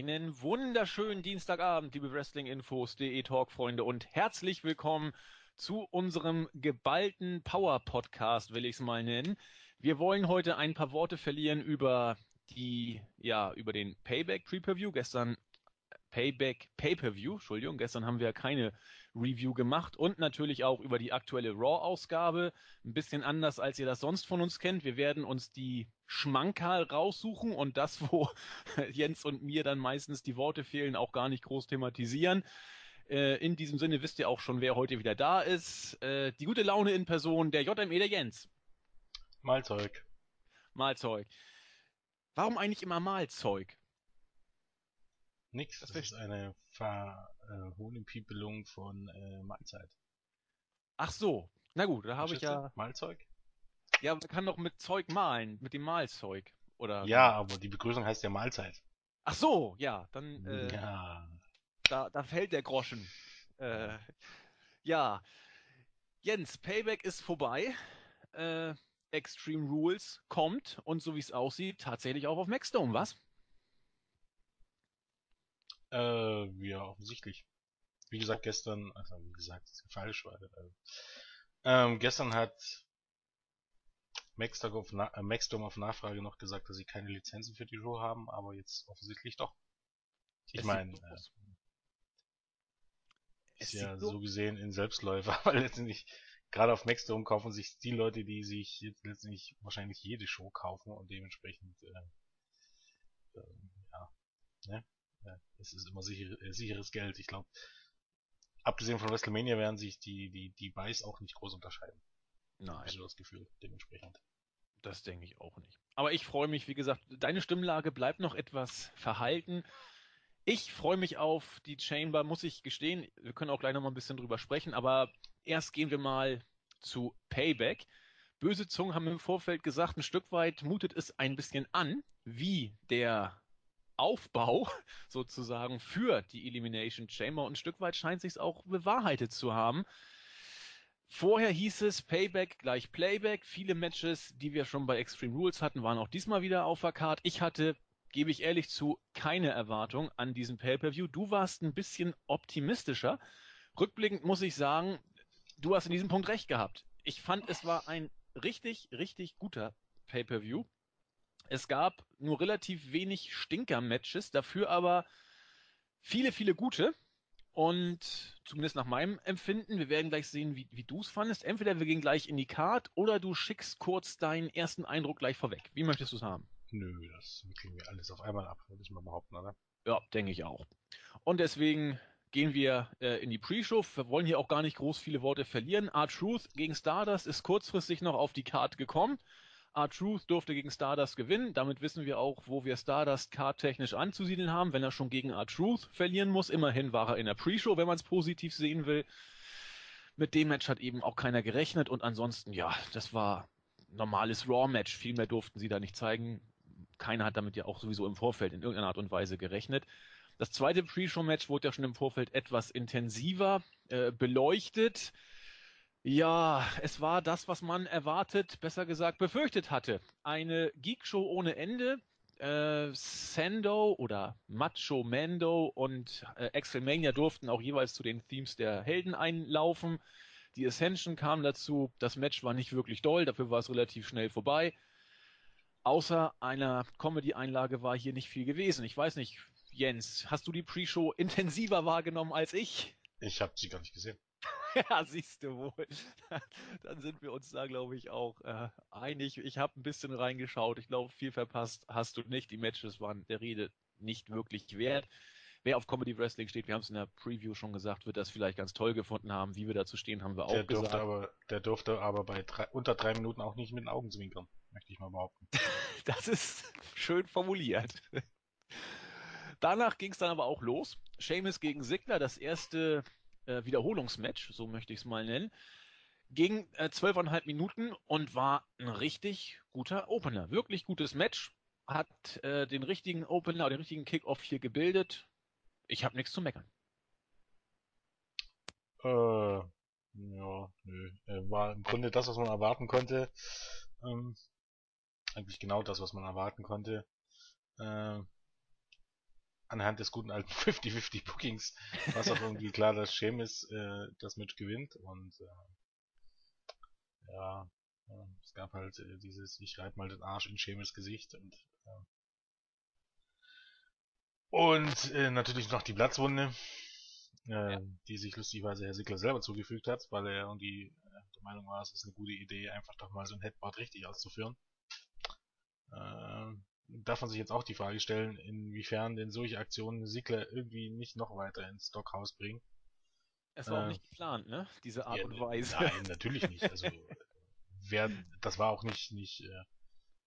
Einen wunderschönen Dienstagabend, liebe Wrestlinginfos.de Talk-Freunde und herzlich willkommen zu unserem geballten Power-Podcast, will ich es mal nennen. Wir wollen heute ein paar Worte verlieren über die, ja, über den Payback Pre-Per-View. Gestern Payback Pay-Per-View, Entschuldigung, gestern haben wir keine Review gemacht und natürlich auch über die aktuelle Raw-Ausgabe. Ein bisschen anders, als ihr das sonst von uns kennt. Wir werden uns die Schmankerl raussuchen und das, wo Jens und mir dann meistens die Worte fehlen, auch gar nicht groß thematisieren. Äh, in diesem Sinne wisst ihr auch schon, wer heute wieder da ist. Äh, die gute Laune in Person, der JME, der Jens. Malzeug. Malzeug. Warum eigentlich immer Malzeug? Nix, das, das ist eine Verhohlenpiepelung von äh, Mahlzeit. Ach so, na gut, da habe ich ja... Malzeug? Ja, man kann doch mit Zeug malen, mit dem Malzeug, oder? Ja, aber die Begrüßung heißt ja Mahlzeit. Ach so, ja, dann... Äh, ja. Da, da fällt der Groschen. Äh, ja, Jens, Payback ist vorbei. Äh, Extreme Rules kommt und so wie es aussieht, tatsächlich auch auf Maxdome, was? Äh, ja, offensichtlich. Wie gesagt, gestern, also wie gesagt, ist falsch, weil äh, ähm, gestern hat Maxdome auf, Na äh, auf Nachfrage noch gesagt, dass sie keine Lizenzen für die Show haben, aber jetzt offensichtlich doch. Ich meine, äh, ist ja so gesehen in Selbstläufer, weil letztendlich gerade auf Maxdome kaufen sich die Leute, die sich jetzt letztendlich wahrscheinlich jede Show kaufen und dementsprechend äh, äh, ja, ne? Es ist immer sicher, äh, sicheres Geld. Ich glaube, abgesehen von WrestleMania werden sich die, die, die Buys auch nicht groß unterscheiden. Nein. Ich das Gefühl, dementsprechend. Das denke ich auch nicht. Aber ich freue mich, wie gesagt, deine Stimmlage bleibt noch etwas verhalten. Ich freue mich auf die Chamber, muss ich gestehen. Wir können auch gleich noch mal ein bisschen drüber sprechen, aber erst gehen wir mal zu Payback. Böse Zungen haben im Vorfeld gesagt, ein Stück weit mutet es ein bisschen an, wie der Aufbau sozusagen für die Elimination Chamber und ein Stück weit scheint sich auch bewahrheitet zu haben. Vorher hieß es Payback gleich Playback. Viele Matches, die wir schon bei Extreme Rules hatten, waren auch diesmal wieder auf der Card. Ich hatte, gebe ich ehrlich zu, keine Erwartung an diesem Pay-Per-View. Du warst ein bisschen optimistischer. Rückblickend muss ich sagen, du hast in diesem Punkt recht gehabt. Ich fand, es war ein richtig, richtig guter Pay-Per-View. Es gab nur relativ wenig Stinker-Matches, dafür aber viele, viele gute. Und zumindest nach meinem Empfinden, wir werden gleich sehen, wie, wie du es fandest. Entweder wir gehen gleich in die Card oder du schickst kurz deinen ersten Eindruck gleich vorweg. Wie möchtest du es haben? Nö, das kriegen wir alles auf einmal ab, würde ich mal behaupten, oder? Ja, denke ich auch. Und deswegen gehen wir äh, in die Pre-Show. Wir wollen hier auch gar nicht groß viele Worte verlieren. R-Truth gegen Stardust ist kurzfristig noch auf die Card gekommen. R-Truth durfte gegen Stardust gewinnen. Damit wissen wir auch, wo wir Stardust cardtechnisch anzusiedeln haben, wenn er schon gegen R-Truth verlieren muss. Immerhin war er in der Pre-Show, wenn man es positiv sehen will. Mit dem Match hat eben auch keiner gerechnet und ansonsten, ja, das war normales Raw-Match. Viel mehr durften sie da nicht zeigen. Keiner hat damit ja auch sowieso im Vorfeld in irgendeiner Art und Weise gerechnet. Das zweite Pre-Show-Match wurde ja schon im Vorfeld etwas intensiver äh, beleuchtet. Ja, es war das, was man erwartet, besser gesagt befürchtet hatte. Eine Geekshow ohne Ende. Äh, Sando oder Macho Mando und äh, Axelmania durften auch jeweils zu den Themes der Helden einlaufen. Die Ascension kam dazu. Das Match war nicht wirklich doll, dafür war es relativ schnell vorbei. Außer einer Comedy-Einlage war hier nicht viel gewesen. Ich weiß nicht, Jens, hast du die Pre-Show intensiver wahrgenommen als ich? Ich habe sie gar nicht gesehen. ja, siehst du wohl. Dann sind wir uns da, glaube ich, auch äh, einig. Ich habe ein bisschen reingeschaut. Ich glaube, viel verpasst hast du nicht. Die Matches waren der Rede nicht wirklich wert. Wer auf Comedy Wrestling steht, wir haben es in der Preview schon gesagt, wird das vielleicht ganz toll gefunden haben. Wie wir dazu stehen, haben wir auch der durfte gesagt. Aber, der durfte aber bei drei, unter drei Minuten auch nicht mit den Augen zwinkern, möchte ich mal behaupten. das ist schön formuliert. Danach ging es dann aber auch los. Seamus gegen Sigler, das erste äh, Wiederholungsmatch, so möchte ich es mal nennen, ging äh, zwölfeinhalb äh, Minuten und war ein richtig guter Opener. Wirklich gutes Match. Hat äh, den richtigen Opener, den richtigen Kickoff hier gebildet. Ich habe nichts zu meckern. Äh, ja, nö. Äh, war im Grunde das, was man erwarten konnte. Ähm, eigentlich genau das, was man erwarten konnte. Äh, anhand des guten alten 50-50 Bookings war es auch irgendwie klar, dass Sheamus äh, das Match gewinnt und äh, ja, äh, es gab halt äh, dieses, ich reibe mal den Arsch in Sheamus Gesicht und äh, und äh, natürlich noch die Platzwunde, äh, ja. die sich lustigerweise Herr Sigler selber zugefügt hat, weil er irgendwie äh, der Meinung war, es ist eine gute Idee, einfach doch mal so ein Headboard richtig auszuführen. Äh, darf man sich jetzt auch die Frage stellen, inwiefern denn solche Aktionen Sigler irgendwie nicht noch weiter ins Stockhaus bringen. Es war äh, auch nicht geplant, ne? Diese Art ja, und Weise. Nein, natürlich nicht. Also wer, das war auch nicht, nicht, äh,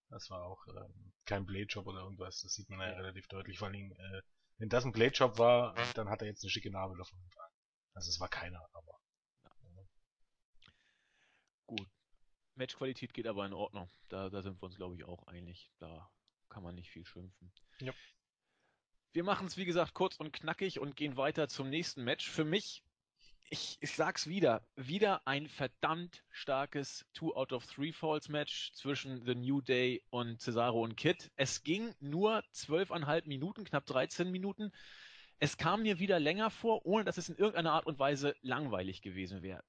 das war auch ähm, kein Blade-Job oder irgendwas. Das sieht man ja, relativ deutlich. Vor allem, äh, wenn das ein Blade-Job war, dann hat er jetzt eine schicke Narbe davon getragen. Also es war keiner, aber. Ja. Gut. Matchqualität geht aber in Ordnung. Da, da sind wir uns, glaube ich, auch einig. Da kann man nicht viel schimpfen. Ja. Wir machen es, wie gesagt, kurz und knackig und gehen weiter zum nächsten Match. Für mich, ich, ich sag's wieder, wieder ein verdammt starkes Two out of Three Falls Match zwischen The New Day und Cesaro und Kid. Es ging nur zwölfeinhalb Minuten, knapp 13 Minuten. Es kam mir wieder länger vor, ohne dass es in irgendeiner Art und Weise langweilig gewesen wäre.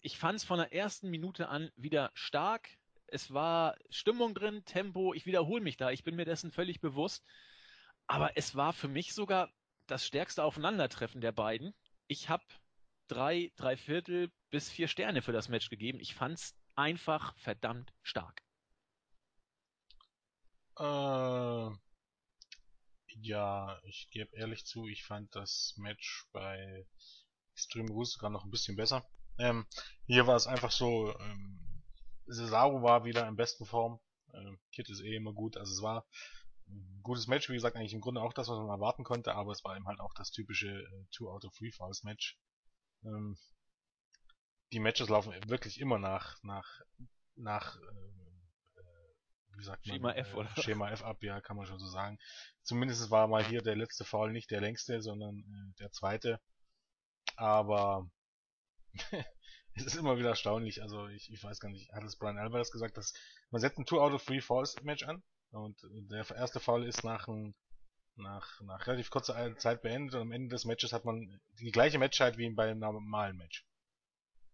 Ich fand es von der ersten Minute an wieder stark es war Stimmung drin, Tempo, ich wiederhole mich da, ich bin mir dessen völlig bewusst. Aber es war für mich sogar das stärkste Aufeinandertreffen der beiden. Ich habe drei, drei Viertel bis vier Sterne für das Match gegeben. Ich fand es einfach verdammt stark. Äh, ja, ich gebe ehrlich zu, ich fand das Match bei Extreme Rules sogar noch ein bisschen besser. Ähm, hier war es einfach so, ähm, Cesaro war wieder in besten Form. Äh, Kid ist eh immer gut. Also es war ein gutes Match, wie gesagt, eigentlich im Grunde auch das, was man erwarten konnte, aber es war eben halt auch das typische äh, Two out of Three Falls Match. Ähm, die Matches laufen wirklich immer nach nach nach äh, wie sagt man, Schema F oder Schema F ab, ja, kann man schon so sagen. Zumindest war mal hier der letzte Foul nicht der längste, sondern äh, der zweite. Aber es ist immer wieder erstaunlich. Also ich, ich weiß gar nicht, hat es Brian Alvarez gesagt, dass man setzt ein Two out of Three Falls Match an und der erste Fall ist nach ein, nach, nach relativ kurzer Zeit beendet und am Ende des Matches hat man die gleiche Matchzeit wie bei einem normalen Match.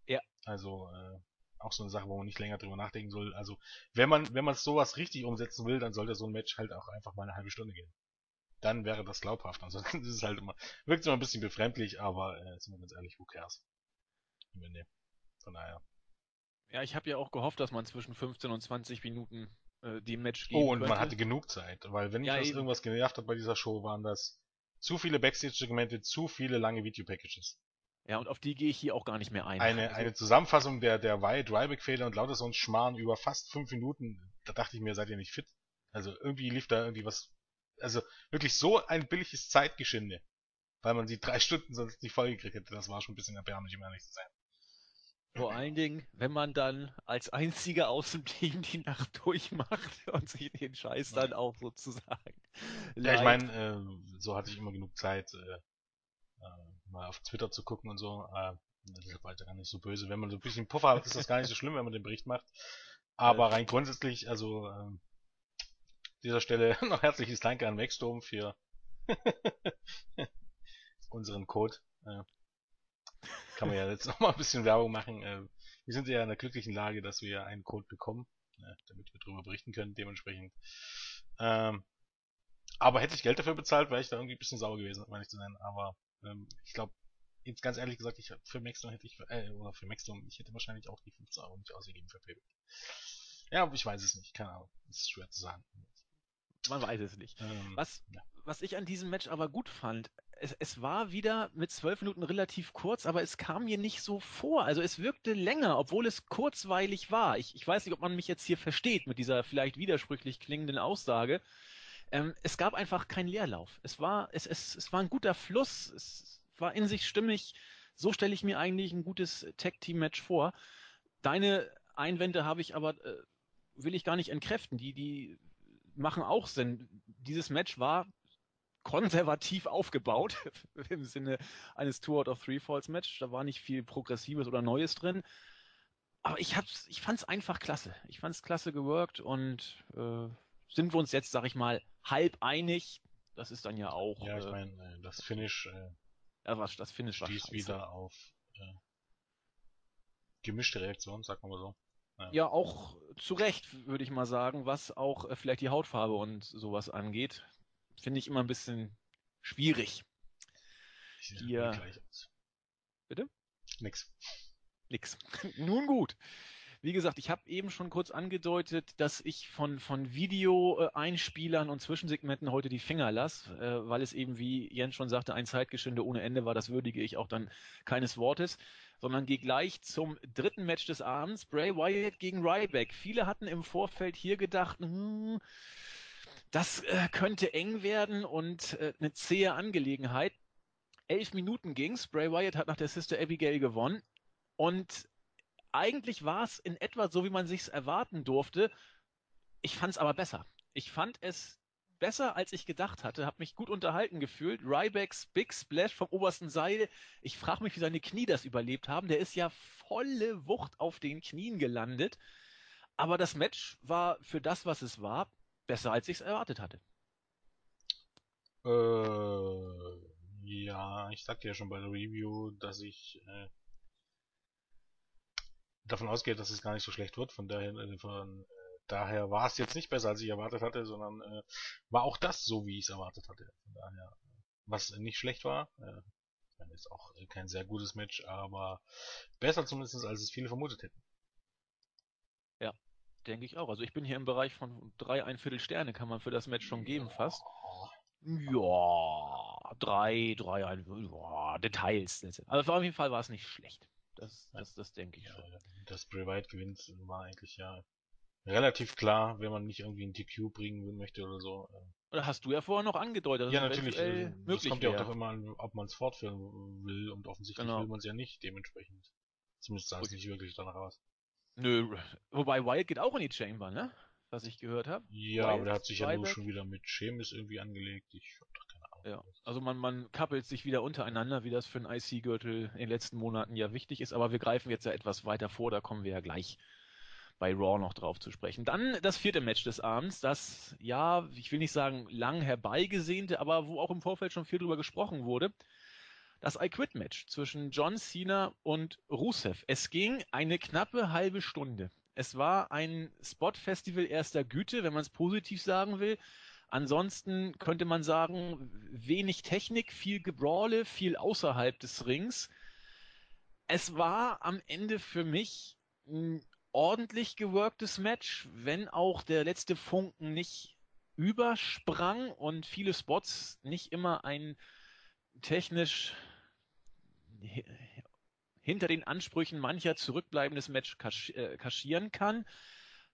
Ja. Also äh, auch so eine Sache, wo man nicht länger drüber nachdenken soll. Also wenn man wenn man sowas richtig umsetzen will, dann sollte so ein Match halt auch einfach mal eine halbe Stunde gehen. Dann wäre das glaubhaft. Ansonsten ist es halt immer wirkt immer ein bisschen befremdlich, aber äh, sind wir ganz ehrlich, who cares? Nee. Von daher. Ja, ich habe ja auch gehofft, dass man zwischen 15 und 20 Minuten äh, die Match geben Oh, und könnte. man hatte genug Zeit, weil wenn mich ja, das irgendwas genervt hat bei dieser Show, waren das zu viele Backstage-Segmente, zu viele lange Video-Packages. Ja, und auf die gehe ich hier auch gar nicht mehr ein. Eine, also, eine Zusammenfassung der, der Wyatt Ryback-Fehler und lauter so ein Schmarrn über fast fünf Minuten, da dachte ich mir, seid ihr nicht fit? Also irgendwie lief da irgendwie was, also wirklich so ein billiges Zeitgeschinde, weil man die drei Stunden sonst nicht vollgekriegt hätte, das war schon ein bisschen erbärmlich, um ehrlich zu sein. Vor allen Dingen, wenn man dann als einziger aus dem Team die Nacht durchmacht und sich den Scheiß dann auch sozusagen. Ja, ich meine, äh, so hatte ich immer genug Zeit, äh, äh, mal auf Twitter zu gucken und so. Äh, das ist weiter gar nicht so böse. Wenn man so ein bisschen Puffer hat, ist das gar nicht so schlimm, wenn man den Bericht macht. Aber rein grundsätzlich, also äh, dieser Stelle noch herzliches Danke an Maxstorm für unseren Code. Äh, kann man ja jetzt noch mal ein bisschen Werbung machen. Äh, wir sind ja in der glücklichen Lage, dass wir einen Code bekommen, äh, damit wir darüber berichten können, dementsprechend. Ähm, aber hätte ich Geld dafür bezahlt, wäre ich da irgendwie ein bisschen sauer gewesen, um ehrlich zu sein. Aber ähm, ich glaube, jetzt ganz ehrlich gesagt, ich für Maxdome hätte ich, äh, oder für Maxdome, ich hätte wahrscheinlich auch die 15 Euro nicht ausgegeben für PayPal. Ja, ich weiß es nicht, keine Ahnung. ist schwer zu sagen. Man weiß es nicht. Ähm, was, ja. was ich an diesem Match aber gut fand, es, es war wieder mit zwölf Minuten relativ kurz, aber es kam mir nicht so vor. Also es wirkte länger, obwohl es kurzweilig war. Ich, ich weiß nicht, ob man mich jetzt hier versteht mit dieser vielleicht widersprüchlich klingenden Aussage. Ähm, es gab einfach keinen Leerlauf. Es war, es, es, es war ein guter Fluss, es war in sich stimmig. So stelle ich mir eigentlich ein gutes Tag-Team-Match vor. Deine Einwände habe ich aber, äh, will ich gar nicht entkräften. Die, die machen auch Sinn. Dieses Match war konservativ aufgebaut, im Sinne eines Two out of Three Falls Match. Da war nicht viel Progressives oder Neues drin. Aber ich hab's, ich fand's einfach klasse. Ich fand's klasse geworkt und äh, sind wir uns jetzt, sag ich mal, halb einig. Das ist dann ja auch. Ja, ich äh, meine, äh, das Finish. Äh, ja, was, das Finish stieß wieder auf äh, gemischte Reaktionen, sagen wir mal so. Ja. ja, auch zu Recht, würde ich mal sagen, was auch äh, vielleicht die Hautfarbe und sowas angeht. Finde ich immer ein bisschen schwierig. Hier. Gleich aus. Bitte? Nix. Nix. Nun gut. Wie gesagt, ich habe eben schon kurz angedeutet, dass ich von, von Video-Einspielern und Zwischensegmenten heute die Finger lasse, äh, weil es eben, wie Jens schon sagte, ein Zeitgeschinde ohne Ende war. Das würdige ich auch dann keines Wortes, sondern gehe gleich zum dritten Match des Abends. Bray Wyatt gegen Ryback. Viele hatten im Vorfeld hier gedacht, hm, das äh, könnte eng werden und äh, eine zähe Angelegenheit. Elf Minuten ging's. Bray Wyatt hat nach der Sister Abigail gewonnen. Und eigentlich war es in etwa so, wie man sich's erwarten durfte. Ich fand es aber besser. Ich fand es besser, als ich gedacht hatte. Habe mich gut unterhalten gefühlt. Rybacks Big Splash vom obersten Seil. Ich frage mich, wie seine Knie das überlebt haben. Der ist ja volle Wucht auf den Knien gelandet. Aber das Match war für das, was es war, besser, als ich es erwartet hatte. Äh, ja, ich sagte ja schon bei der Review, dass ich äh, davon ausgehe, dass es gar nicht so schlecht wird. Von daher, äh, von, äh, daher war es jetzt nicht besser, als ich erwartet hatte, sondern äh, war auch das so, wie ich es erwartet hatte. Von daher, was nicht schlecht war. Äh, ist auch kein sehr gutes Match, aber besser zumindest, als es viele vermutet hätten. Ja, denke ich auch. Also ich bin hier im Bereich von drei, ein Viertel Sterne kann man für das Match schon geben fast. Ja, drei, drei, ein, ja, Details. Also auf jeden Fall war es nicht schlecht. Das, das, das denke ich ja, schon. Dass Bray Wyatt gewinnt, war eigentlich ja relativ klar, wenn man nicht irgendwie ein DQ bringen möchte oder so. Äh. Oder hast du ja vorher noch angedeutet. Ja, natürlich. Äh, das kommt ja auch doch immer an, ob man es fortführen will und offensichtlich genau. will man es ja nicht dementsprechend. Zumindest sah es nicht wirklich danach aus. Nö, wobei Wyatt geht auch in die Chamber, ne? Was ich gehört habe. Ja, Wyatt, aber der hat sich ja nur schon wieder mit Sheamus irgendwie angelegt. Ich hab doch keine Ahnung. Ja, also man, man kappelt sich wieder untereinander, wie das für einen IC-Gürtel in den letzten Monaten ja wichtig ist. Aber wir greifen jetzt ja etwas weiter vor, da kommen wir ja gleich bei Raw noch drauf zu sprechen. Dann das vierte Match des Abends, das, ja, ich will nicht sagen lang herbeigesehnte, aber wo auch im Vorfeld schon viel drüber gesprochen wurde. Das I Quit Match zwischen John Cena und Rusev. Es ging eine knappe halbe Stunde. Es war ein Spot-Festival erster Güte, wenn man es positiv sagen will. Ansonsten könnte man sagen, wenig Technik, viel Gebrawle, viel außerhalb des Rings. Es war am Ende für mich ein ordentlich geworktes Match, wenn auch der letzte Funken nicht übersprang und viele Spots nicht immer ein technisch hinter den Ansprüchen mancher zurückbleibendes Match äh, kaschieren kann.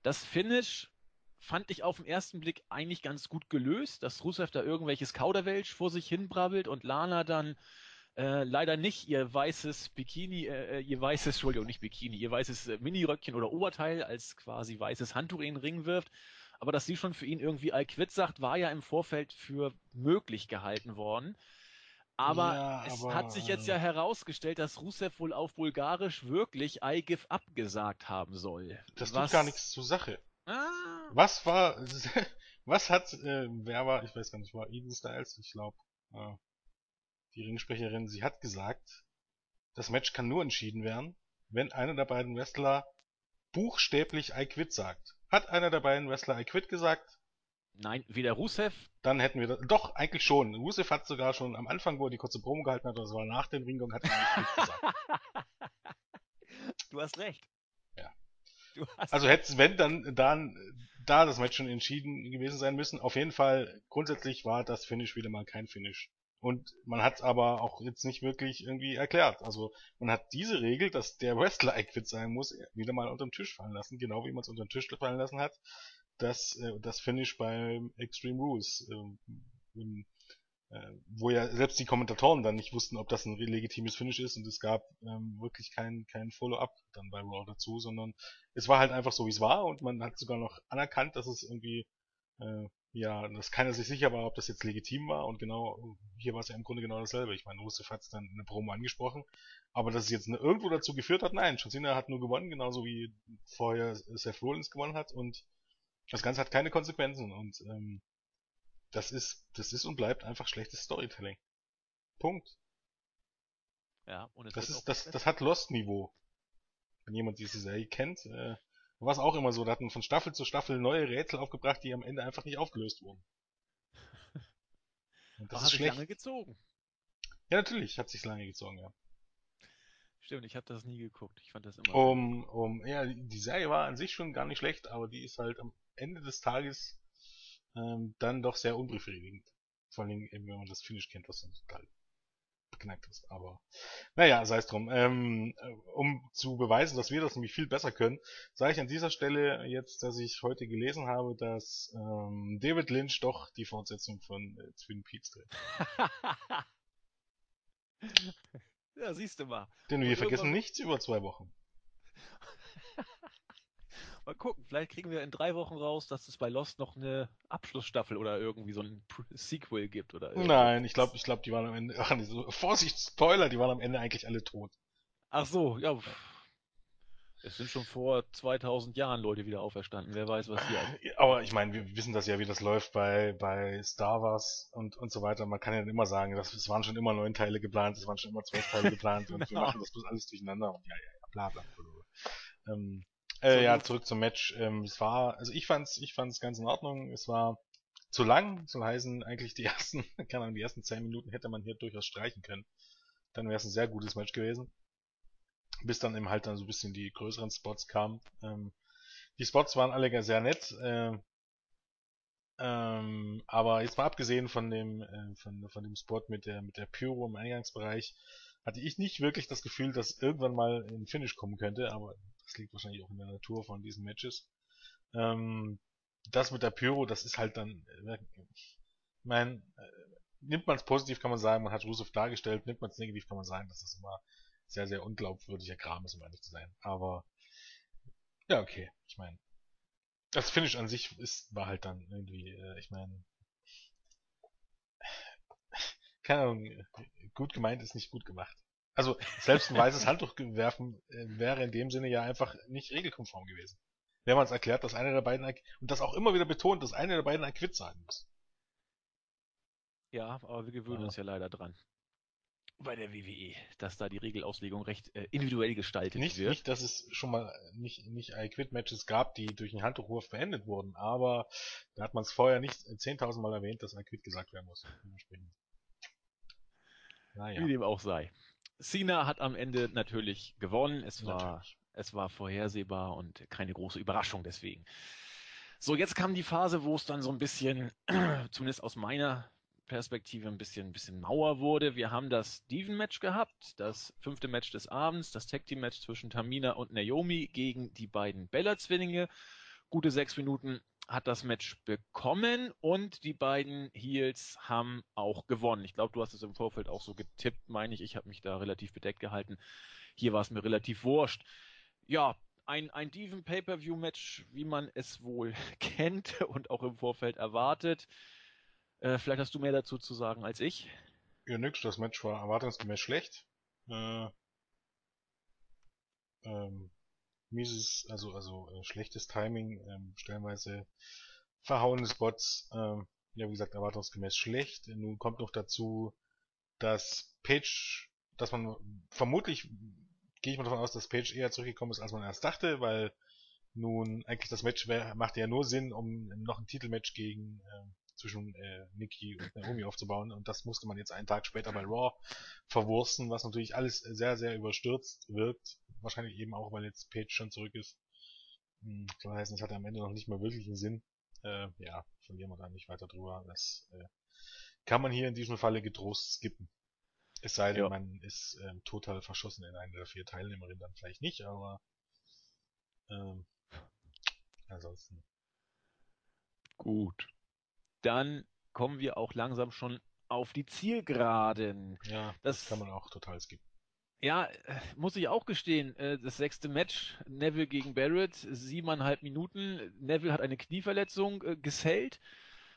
Das Finish fand ich auf den ersten Blick eigentlich ganz gut gelöst, dass Rusev da irgendwelches Kauderwelsch vor sich hin brabbelt und Lana dann äh, leider nicht ihr weißes Bikini, äh, äh, ihr weißes, Entschuldigung, nicht Bikini, ihr weißes äh, Miniröckchen oder Oberteil als quasi weißes Handtuch in den Ring wirft. Aber dass sie schon für ihn irgendwie Al-Quid sagt, war ja im Vorfeld für möglich gehalten worden. Aber ja, es aber, hat sich jetzt ja herausgestellt, dass Rusev wohl auf Bulgarisch wirklich I give up gesagt haben soll. Das was... tut gar nichts zur Sache. Ah. Was war, was hat, äh, wer war, ich weiß gar nicht, war Eden Styles, ich glaube, äh, die Ringsprecherin, sie hat gesagt, das Match kann nur entschieden werden, wenn einer der beiden Wrestler buchstäblich I quit sagt. Hat einer der beiden Wrestler I quit gesagt? Nein, weder Rusev. Dann hätten wir das, doch, eigentlich schon. Rusev hat sogar schon am Anfang, wo er die kurze Promo gehalten hat, das war nach dem Ringgong, hat er quit gesagt. Du hast recht. Ja. also hätte es, wenn, dann, dann, da das Match schon entschieden gewesen sein müssen. Auf jeden Fall, grundsätzlich war das Finish wieder mal kein Finish. Und man hat aber auch jetzt nicht wirklich irgendwie erklärt. Also man hat diese Regel, dass der Wrestler Equid sein muss, wieder mal unter den Tisch fallen lassen, genau wie man es unter den Tisch fallen lassen hat. Das, äh, das Finish beim Extreme Rules, äh, äh, wo ja selbst die Kommentatoren dann nicht wussten, ob das ein legitimes Finish ist und es gab ähm, wirklich kein, kein Follow-up dann bei Raw dazu, sondern es war halt einfach so, wie es war und man hat sogar noch anerkannt, dass es irgendwie äh, ja, dass keiner sich sicher war, ob das jetzt legitim war und genau, hier war es ja im Grunde genau dasselbe. Ich meine, Rusev hat es dann in der Promo angesprochen, aber dass es jetzt irgendwo dazu geführt hat, nein, John hat nur gewonnen, genauso wie vorher Seth Rollins gewonnen hat und das Ganze hat keine Konsequenzen und ähm, das ist, das ist und bleibt einfach schlechtes Storytelling. Punkt. Ja, und es Das ist, das, das hat Lost-Niveau. Wenn jemand diese Serie kennt, äh, war es auch immer so, da hatten von Staffel zu Staffel neue Rätsel aufgebracht, die am Ende einfach nicht aufgelöst wurden. Und das ist hat sich lange gezogen. Ja, natürlich, hat sich lange gezogen, ja. Stimmt, ich habe das nie geguckt. Ich fand das immer. Um, um, ja, die Serie war an sich schon gar nicht schlecht, aber die ist halt am Ende des Tages ähm, dann doch sehr unbefriedigend. Vor allen Dingen, eben, wenn man das Finish kennt, was dann total beknackt ist. Aber naja, sei es drum. Ähm, äh, um zu beweisen, dass wir das nämlich viel besser können, sage ich an dieser Stelle jetzt, dass ich heute gelesen habe, dass ähm, David Lynch doch die Fortsetzung von äh, Twin Peaks dreht. ja, siehst du mal. Denn wir vergessen nichts über zwei Wochen. Mal gucken, vielleicht kriegen wir in drei Wochen raus, dass es bei Lost noch eine Abschlussstaffel oder irgendwie so ein Sequel gibt oder irgendwie. Nein, ich glaube, ich glaube, die waren am Ende. Ach, so, Vorsicht, Spoiler, die waren am Ende eigentlich alle tot. Ach so, ja. Es sind schon vor 2000 Jahren Leute wieder auferstanden. Wer weiß, was hier. Aber ich meine, wir wissen das ja, wie das läuft bei, bei Star Wars und, und so weiter. Man kann ja immer sagen, dass, es waren schon immer neun Teile geplant, es waren schon immer zwölf Teile geplant und wir Genau. machen das bloß alles durcheinander und ja, ja, ja, bla, bla, bla, bla. Ähm, äh, ja, zurück zum Match. Ähm, es war, also ich fand's, ich fand's ganz in Ordnung. Es war zu lang, soll heißen, eigentlich die ersten, keine Ahnung, die ersten zehn Minuten hätte man hier durchaus streichen können. Dann wäre es ein sehr gutes Match gewesen. Bis dann eben halt dann so ein bisschen die größeren Spots kamen. Ähm, die Spots waren alle sehr nett, äh, ähm, aber jetzt mal abgesehen von dem, äh, von, von dem Spot mit der, mit der Pyro im Eingangsbereich, hatte ich nicht wirklich das Gefühl, dass irgendwann mal ein Finish kommen könnte, aber das liegt wahrscheinlich auch in der Natur von diesen Matches. Ähm, das mit der Pyro, das ist halt dann, äh, mein, äh, nimmt man es positiv, kann man sagen, man hat Rusev dargestellt, nimmt man es negativ, kann man sagen, dass das immer sehr, sehr unglaubwürdiger Kram ist, um ehrlich zu sein. Aber, ja, okay, ich meine, das Finish an sich ist, war halt dann irgendwie, äh, ich meine, keine Ahnung, gut gemeint ist nicht gut gemacht. Also, selbst ein weißes Handtuch werfen äh, wäre in dem Sinne ja einfach nicht regelkonform gewesen. Wenn man es erklärt, dass einer der beiden, und das auch immer wieder betont, dass einer der beiden ein Quit sagen muss. Ja, aber wir gewöhnen Ja. uns ja leider dran. Bei der WWE, dass da die Regelauslegung recht äh, individuell gestaltet Nicht, wird. nicht, dass es schon mal äh, nicht, nicht I-Quit-Matches gab, die durch einen Handtuchwurf beendet wurden, aber da hat man es vorher nicht äh, 10.000 Mal erwähnt, dass I-Quit gesagt werden muss. Dementsprechend. Naja. Wie dem auch sei. Cena hat am Ende natürlich gewonnen. Es war, Natürlich. es war vorhersehbar und keine große Überraschung deswegen. So, jetzt kam die Phase, wo es dann so ein bisschen, zumindest aus meiner Perspektive, ein bisschen, ein bisschen mauer wurde. Wir haben das Steven-Match gehabt, das fünfte Match des Abends, das Tag-Team-Match zwischen Tamina und Naomi gegen die beiden Bella-Zwillinge. Gute sechs Minuten hat das Match bekommen und die beiden Heels haben auch gewonnen. Ich glaube, du hast es im Vorfeld auch so getippt, meine ich. Ich habe mich da relativ bedeckt gehalten. Hier war es mir relativ wurscht. Ja, ein, ein Diven Pay-Per-View-Match, wie man es wohl kennt und auch im Vorfeld erwartet. Äh, vielleicht hast du mehr dazu zu sagen als ich. Ja, nix, das Match war erwartungsgemäß schlecht. Äh, ähm, mieses, also, also äh, schlechtes Timing, ähm, stellenweise verhauene Spots, ähm, ja, wie gesagt, erwartungsgemäß schlecht. Nun kommt noch dazu, dass Page, dass man vermutlich, gehe ich mal davon aus, dass Page eher zurückgekommen ist, als man erst dachte, weil nun eigentlich das Match wär, macht ja nur Sinn, um noch ein Titelmatch gegen ähm, zwischen äh, Nikki und Naomi aufzubauen und das musste man jetzt einen Tag später bei Raw verwursten, was natürlich alles sehr, sehr überstürzt wirkt. Wahrscheinlich eben auch, weil jetzt Page schon zurück ist. Hm, soll heißen, es hat am Ende noch nicht mal wirklich einen Sinn. Äh, ja, verlieren wir da nicht weiter drüber. Das äh, kann man hier in diesem Falle getrost skippen. Es sei denn, Ja. man ist ähm, total verschossen in eine der vier Teilnehmerinnen, dann vielleicht nicht, aber ähm, ansonsten. Gut. Dann kommen wir auch langsam schon auf die Zielgeraden. Ja, das, Das- kann man auch total skippen. Ja, äh, muss ich auch gestehen, äh, das sechste Match, Neville gegen Barrett, siebeneinhalb Minuten. Neville hat eine Knieverletzung äh, gesellt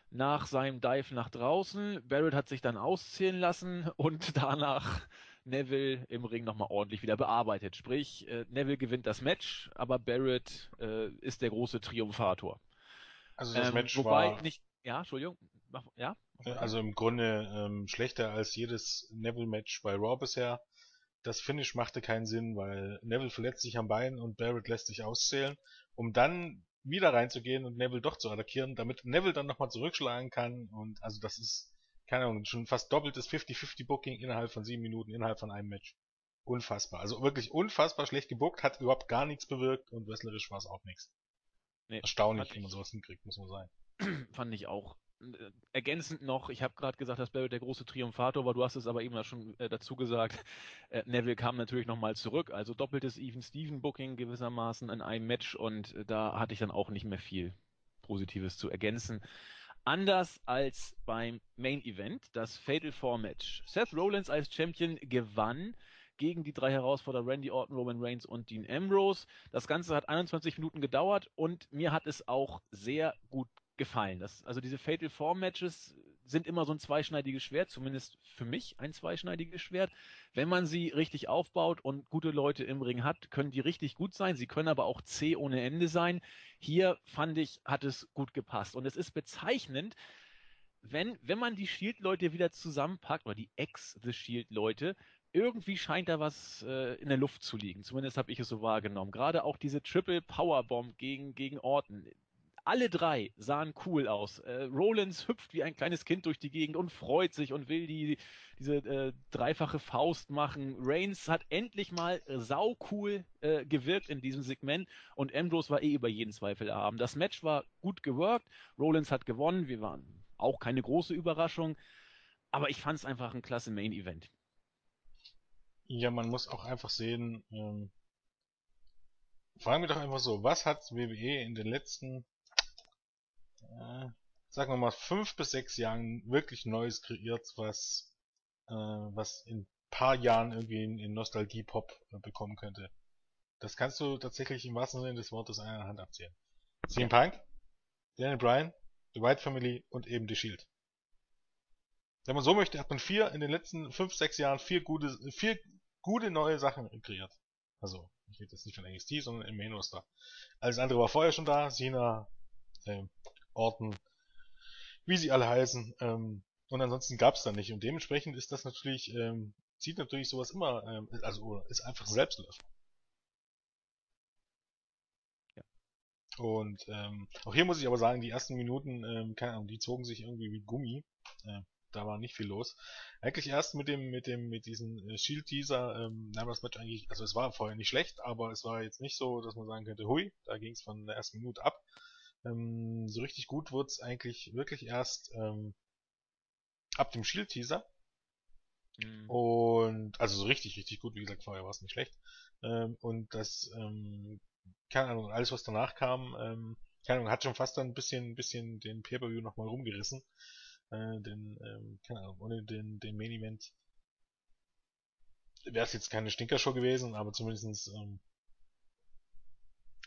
nach seinem Dive nach draußen. Barrett hat sich dann ausziehen lassen und danach Neville im Ring nochmal ordentlich wieder bearbeitet. Sprich, Neville gewinnt das Match, aber Barrett ist der große Triumphator. Also das Ähm, Match wobei war nicht, ja, Entschuldigung. ja? Also im Grunde ähm, schlechter als jedes Neville-Match bei Raw bisher. Das Finish machte keinen Sinn, weil Neville verletzt sich am Bein und Barrett lässt sich auszählen, um dann wieder reinzugehen und Neville doch zu attackieren, damit Neville dann nochmal zurückschlagen kann. Und also das ist, keine Ahnung, schon fast doppeltes 50-50 Booking innerhalb von sieben Minuten, innerhalb von einem Match. Unfassbar. Also wirklich unfassbar schlecht gebuckt, hat überhaupt gar nichts bewirkt und wrestlerisch war es auch nichts. Nee, Erstaunlich, wie man sowas hinkriegt, muss man sagen. Fand ich auch. Äh, ergänzend noch, ich habe gerade gesagt, dass Barrett der große Triumphator war, du hast es aber eben schon äh, dazu gesagt, äh, Neville kam natürlich nochmal zurück, also doppeltes Even-Steven-Booking gewissermaßen in einem Match und äh, da hatte ich dann auch nicht mehr viel Positives zu ergänzen. Anders als beim Main Event, das Fatal Four Match. Seth Rollins als Champion gewann gegen die drei Herausforderer Randy Orton, Roman Reigns und Dean Ambrose. Das Ganze hat 21 Minuten gedauert und mir hat es auch sehr gut gefallen. Das, also diese Fatal Four Matches sind immer so ein zweischneidiges Schwert, zumindest für mich ein zweischneidiges Schwert. Wenn man sie richtig aufbaut und gute Leute im Ring hat, können die richtig gut sein. Sie können aber auch zäh ohne Ende sein. Hier fand ich, hat es gut gepasst. Und es ist bezeichnend, wenn, wenn man die Shield-Leute wieder zusammenpackt, oder die Ex-The Shield-Leute, irgendwie scheint da was äh, in der Luft zu liegen. Zumindest habe ich es so wahrgenommen. Gerade auch diese Triple Powerbomb gegen, gegen Orton alle drei sahen cool aus. Äh, Rollins hüpft wie ein kleines Kind durch die Gegend und freut sich und will die, diese äh, dreifache Faust machen. Reigns hat endlich mal sau cool äh, gewirkt in diesem Segment und Ambrose war eh über jeden Zweifel erhaben. Das Match war gut geworkt. Rollins hat gewonnen. Wir waren auch keine große Überraschung. Aber ich fand es einfach ein klasse Main Event. Ja, man muss auch einfach sehen, ähm, fragen wir doch einfach so, was hat WWE in den letzten äh, sagen wir mal, fünf bis sechs Jahren wirklich Neues kreiert, was, äh, was in paar Jahren irgendwie in, in Nostalgie-Pop äh, bekommen könnte. Das kannst du tatsächlich im wahrsten Sinne des Wortes einer Hand abzählen. CM Punk, Daniel Bryan, The White Family und eben The Shield. Wenn man so möchte, hat man vier in den letzten fünf, sechs Jahren vier gute, vier gute neue Sachen kreiert. Also, ich rede jetzt nicht von NXT, sondern im Main Roster. Alles andere war vorher schon da. Cena, äh, Orten, wie sie alle heißen. Ähm, und ansonsten gab es da nicht. Und dementsprechend ist das natürlich, ähm, zieht natürlich sowas immer, ähm, also ist einfach ein Selbstläufer. Ja. Und ähm, auch hier muss ich aber sagen, die ersten Minuten, ähm, keine Ahnung, die zogen sich irgendwie wie Gummi. Äh, da war nicht viel los. Eigentlich erst mit dem, mit dem, mit diesem äh, Shield-Teaser ähm, nahm das Match eigentlich, also es war vorher nicht schlecht, aber es war jetzt nicht so, dass man sagen könnte, hui, da ging es von der ersten Minute ab. Ähm, so richtig gut wurde es eigentlich wirklich erst ähm, ab dem Shield-Teaser. Mhm. Und, also so richtig, richtig gut, wie gesagt, vorher war es nicht schlecht. Ähm, und das, ähm, keine Ahnung, alles was danach kam, ähm, keine Ahnung, hat schon fast dann ein bisschen, bisschen den Pay-Per-View nochmal rumgerissen. Äh, den, ähm, keine Ahnung, ohne den, den Main Event wäre es jetzt keine Stinkershow gewesen, aber zumindestens ähm,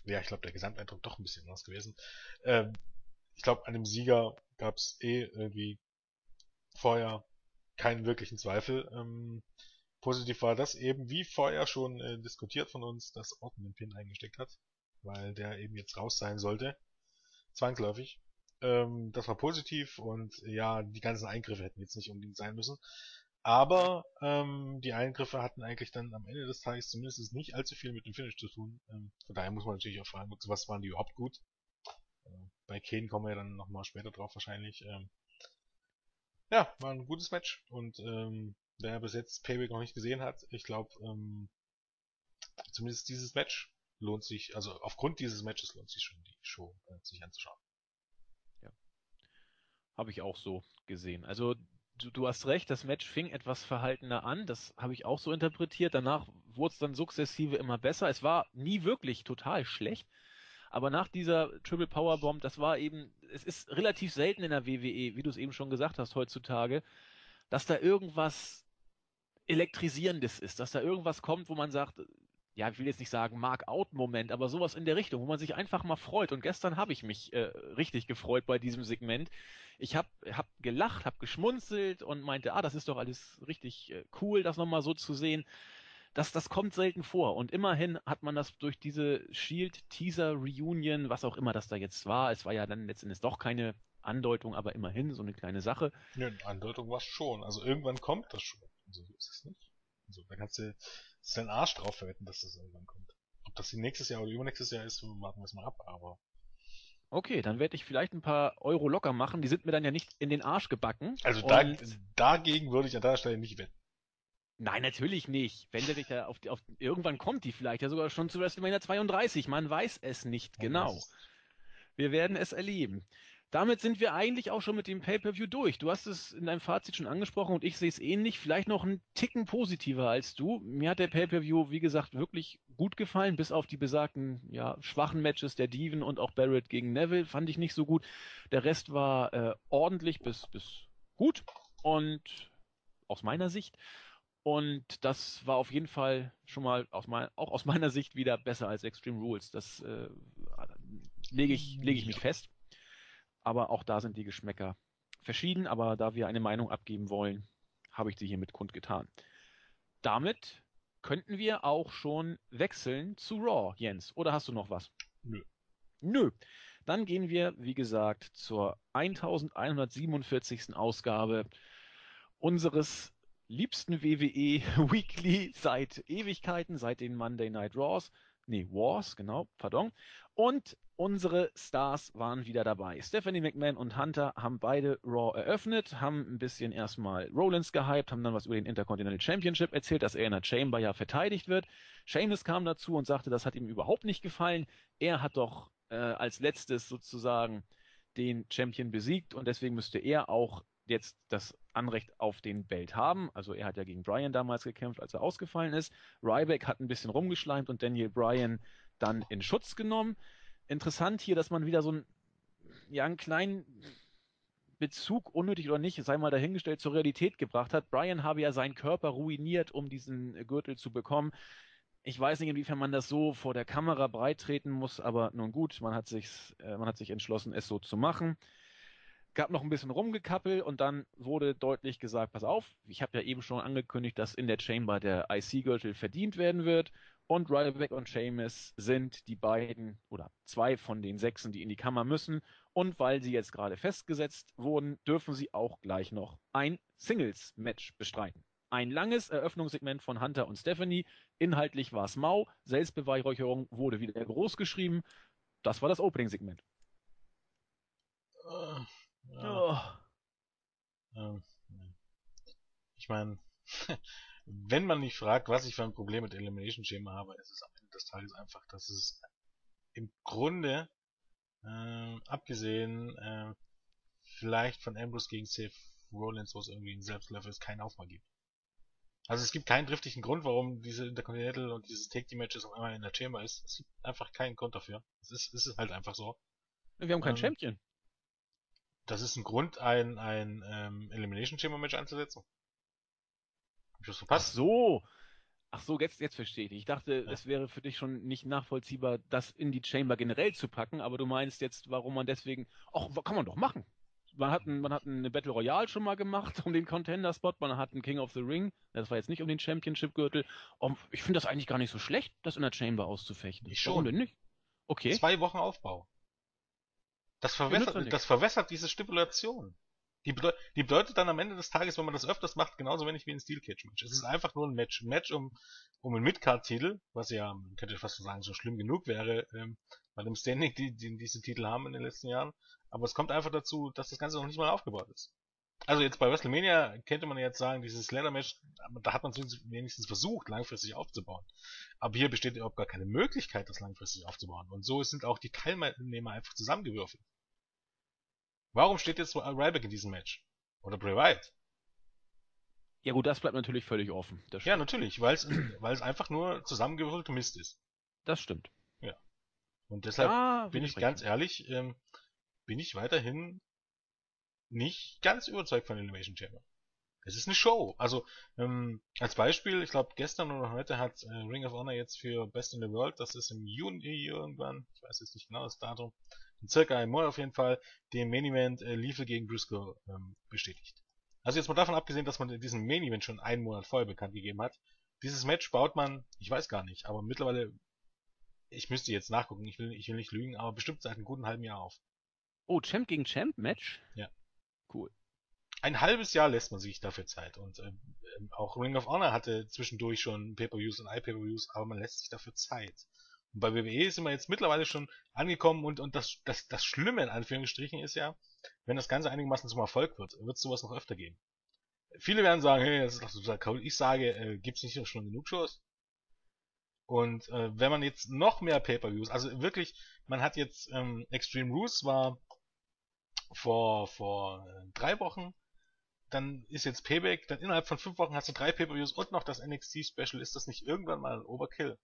ja, ich glaube, der Gesamteindruck doch ein bisschen anders gewesen. Ähm, ich glaube, an dem Sieger gab es eh irgendwie vorher keinen wirklichen Zweifel. Ähm, positiv war das eben, wie vorher schon äh, diskutiert von uns, dass Orton den Pin eingesteckt hat, weil der eben jetzt raus sein sollte. Zwangsläufig. Ähm, das war positiv und ja, die ganzen Eingriffe hätten jetzt nicht unbedingt sein müssen. Aber ähm, die Eingriffe hatten eigentlich dann am Ende des Tages zumindest nicht allzu viel mit dem Finish zu tun. Ähm, von daher muss man natürlich auch fragen, was waren die überhaupt gut? Äh, bei Kane kommen wir dann nochmal später drauf wahrscheinlich. Ähm, ja, war ein gutes Match und ähm, wer bis jetzt Payback noch nicht gesehen hat, ich glaube, ähm, zumindest dieses Match lohnt sich, also aufgrund dieses Matches lohnt sich schon die Show äh, sich anzuschauen. Ja. Habe ich auch so gesehen. Also du, du hast recht, das Match fing etwas verhaltener an, das habe ich auch so interpretiert. Danach wurde es dann sukzessive immer besser. Es war nie wirklich total schlecht, aber nach dieser Triple Power Bomb, das war eben, es ist relativ selten in der WWE, wie du es eben schon gesagt hast heutzutage, dass da irgendwas elektrisierendes ist, dass da irgendwas kommt, wo man sagt, ja, ich will jetzt nicht sagen Mark-out-Moment, aber sowas in der Richtung, wo man sich einfach mal freut. Und gestern habe ich mich äh, richtig gefreut bei diesem Segment. Ich habe hab gelacht, habe geschmunzelt und meinte, ah, das ist doch alles richtig äh, cool, das nochmal so zu sehen. Das, das kommt selten vor. Und immerhin hat man das durch diese Shield Teaser Reunion, was auch immer das da jetzt war, es war ja dann letztendlich doch keine Andeutung, aber immerhin so eine kleine Sache. Ja, Andeutung war schon. Also irgendwann kommt das schon. So ist es nicht. Also da kannst du deinen Arsch drauf verwetten, dass das irgendwann kommt. Ob das nächstes Jahr oder übernächstes Jahr ist, warten wir es mal ab, aber. Okay, dann werde ich vielleicht ein paar Euro locker machen. Die sind mir dann ja nicht in den Arsch gebacken. Also da, dagegen würde ich an der Stelle nicht wetten. Nein, natürlich nicht. Wenn der sich da auf, auf irgendwann kommt die vielleicht ja sogar schon zu WrestleMania 32. Man weiß es nicht genau. Wir werden es erleben. Damit sind wir eigentlich auch schon mit dem Pay-per-View durch. Du hast es in deinem Fazit schon angesprochen und ich sehe es ähnlich. Vielleicht noch einen Ticken positiver als du. Mir hat der Pay-per-View, wie gesagt, wirklich gut gefallen, bis auf die besagten ja, schwachen Matches der Diven und auch Barrett gegen Neville fand ich nicht so gut. Der Rest war äh, ordentlich bis, bis gut und aus meiner Sicht. Und das war auf jeden Fall schon mal aus mein, auch aus meiner Sicht wieder besser als Extreme Rules. Das äh, lege ich, leg ich mich fest. Aber auch da sind die Geschmäcker verschieden. Aber da wir eine Meinung abgeben wollen, habe ich sie hiermit kundgetan. Damit könnten wir auch schon wechseln zu Raw, Jens. Oder hast du noch was? Nö. Nö. Dann gehen wir, wie gesagt, zur 1147. Ausgabe unseres liebsten WWE Weekly seit Ewigkeiten, seit den Monday Night Raws. Nee, Wars, genau, pardon. Und unsere Stars waren wieder dabei. Stephanie McMahon und Hunter haben beide Raw eröffnet, haben ein bisschen erstmal Rollins gehypt, haben dann was über den Intercontinental Championship erzählt, dass er in der Chamber ja verteidigt wird. Sheamus kam dazu und sagte, das hat ihm überhaupt nicht gefallen. Er hat doch äh, als letztes sozusagen den Champion besiegt und deswegen müsste er auch jetzt das Anrecht auf den Belt haben. Also er hat ja gegen Bryan damals gekämpft, als er ausgefallen ist. Ryback hat ein bisschen rumgeschleimt und Daniel Bryan dann in Schutz genommen. Interessant hier, dass man wieder so einen, ja, einen kleinen Bezug, unnötig oder nicht, sei mal dahingestellt, zur Realität gebracht hat. Bryan habe ja seinen Körper ruiniert, um diesen Gürtel zu bekommen. Ich weiß nicht, inwiefern man das so vor der Kamera breit treten muss, aber nun gut, man hat, sich, äh, man hat sich entschlossen, es so zu machen gab noch ein bisschen Rumgekappel und dann wurde deutlich gesagt, pass auf, ich habe ja eben schon angekündigt, dass in der Chamber der IC-Gürtel verdient werden wird und Ryback und Seamus sind die beiden oder zwei von den Sechsen, die in die Kammer müssen und weil sie jetzt gerade festgesetzt wurden, dürfen sie auch gleich noch ein Singles-Match bestreiten. Ein langes Eröffnungssegment von Hunter und Stephanie. Inhaltlich war es mau. Selbstbeweihräucherung wurde wieder groß geschrieben. Das war das Opening-Segment. Uh. Ja. Oh. Ähm, ich meine, wenn man mich fragt, was ich für ein Problem mit Elimination Chamber habe, ist es am Ende des Tages einfach, dass es im Grunde, äh, abgesehen äh, vielleicht von Ambrose gegen Seth Rollins, wo es irgendwie ein Selbstläufer ist, keinen Aufbau gibt. Also es gibt keinen driftigen Grund, warum diese Intercontinental und dieses Take Team Matches auf einmal in der Chamber ist. Es gibt einfach keinen Grund dafür. Es ist, es ist halt einfach so. Wir haben keinen ähm, Champion. Das ist ein Grund, ein, ein ähm, Elimination Chamber Match einzusetzen. Hab ich das verpasst? Ach so. Ach so, jetzt, jetzt verstehe ich. Ich dachte, ja. es wäre für dich schon nicht nachvollziehbar, das in die Chamber generell zu packen, aber du meinst jetzt, warum man deswegen. Ach, kann man doch machen. Man hat, ein, man hat eine Battle Royale schon mal gemacht um den Contender-Spot, man hat einen King of the Ring, das war jetzt nicht um den Championship-Gürtel. Ich finde das eigentlich gar nicht so schlecht, das in der Chamber auszufechten. Ich schon. Warum denn nicht? Okay. Zwei Wochen Aufbau. Das verwässert, das verwässert diese Stipulation. Die, bedeutet, die bedeutet dann am Ende des Tages, wenn man das öfters macht, genauso wenig wie ein Steel Cage Match. Es ist einfach nur ein Match. Ein Match um, um einen Midcard-Titel, was ja, man könnte fast so sagen, so schlimm genug wäre, ähm, bei dem Standing, die, die diese Titel haben in den letzten Jahren. Aber es kommt einfach dazu, dass das Ganze noch nicht mal aufgebaut ist. Also jetzt bei WrestleMania könnte man jetzt sagen, dieses Ladder Match, da hat man wenigstens versucht, langfristig aufzubauen. Aber hier besteht überhaupt gar keine Möglichkeit, das langfristig aufzubauen. Und so sind auch die Teilnehmer einfach zusammengewürfelt. Warum steht jetzt Ryback in diesem Match? Oder Bray Wyatt? Ja gut, das bleibt natürlich völlig offen. Ja, natürlich, weil es es einfach nur zusammengewürfelte Mist ist. Das stimmt. Ja. Und deshalb ja, bin ich ganz ehrlich, ähm, bin ich weiterhin nicht ganz überzeugt von Animation Chamber. Es ist eine Show. Also, ähm, als Beispiel, ich glaube gestern oder heute hat äh, Ring of Honor jetzt für Best in the World, das ist im Juni irgendwann, ich weiß jetzt nicht genau das Datum, in circa einem Monat auf jeden Fall, den Main Event äh, Lethal gegen Briscoe ähm, bestätigt. Also jetzt mal davon abgesehen, dass man diesen Main Event schon einen Monat vorher bekannt gegeben hat. Dieses Match baut man, ich weiß gar nicht, aber mittlerweile, ich müsste jetzt nachgucken, ich will, ich will nicht lügen, aber bestimmt seit einem guten halben Jahr auf. Oh, Champ gegen Champ Match? Ja. Cool. Ein halbes Jahr lässt man sich dafür Zeit. Und äh, auch Ring of Honor hatte zwischendurch schon Pay-Per-Views und iPay-Per-Views, aber man lässt sich dafür Zeit. Und bei WWE sind wir jetzt mittlerweile schon angekommen und, und das, das, das Schlimme in Anführungsstrichen ist ja, wenn das Ganze einigermaßen zum Erfolg wird, wird es sowas noch öfter geben. Viele werden sagen, hey, das ist doch total cool. Ich sage, äh, gibt's nicht schon genug Shows? Und äh, wenn man jetzt noch mehr Pay-Per-Views, also wirklich, man hat jetzt ähm, Extreme Rules war vor vor äh, drei Wochen, dann ist jetzt Payback, dann innerhalb von fünf Wochen hast du drei Pay-Per-Views und noch das NXT-Special, ist das nicht irgendwann mal ein Overkill?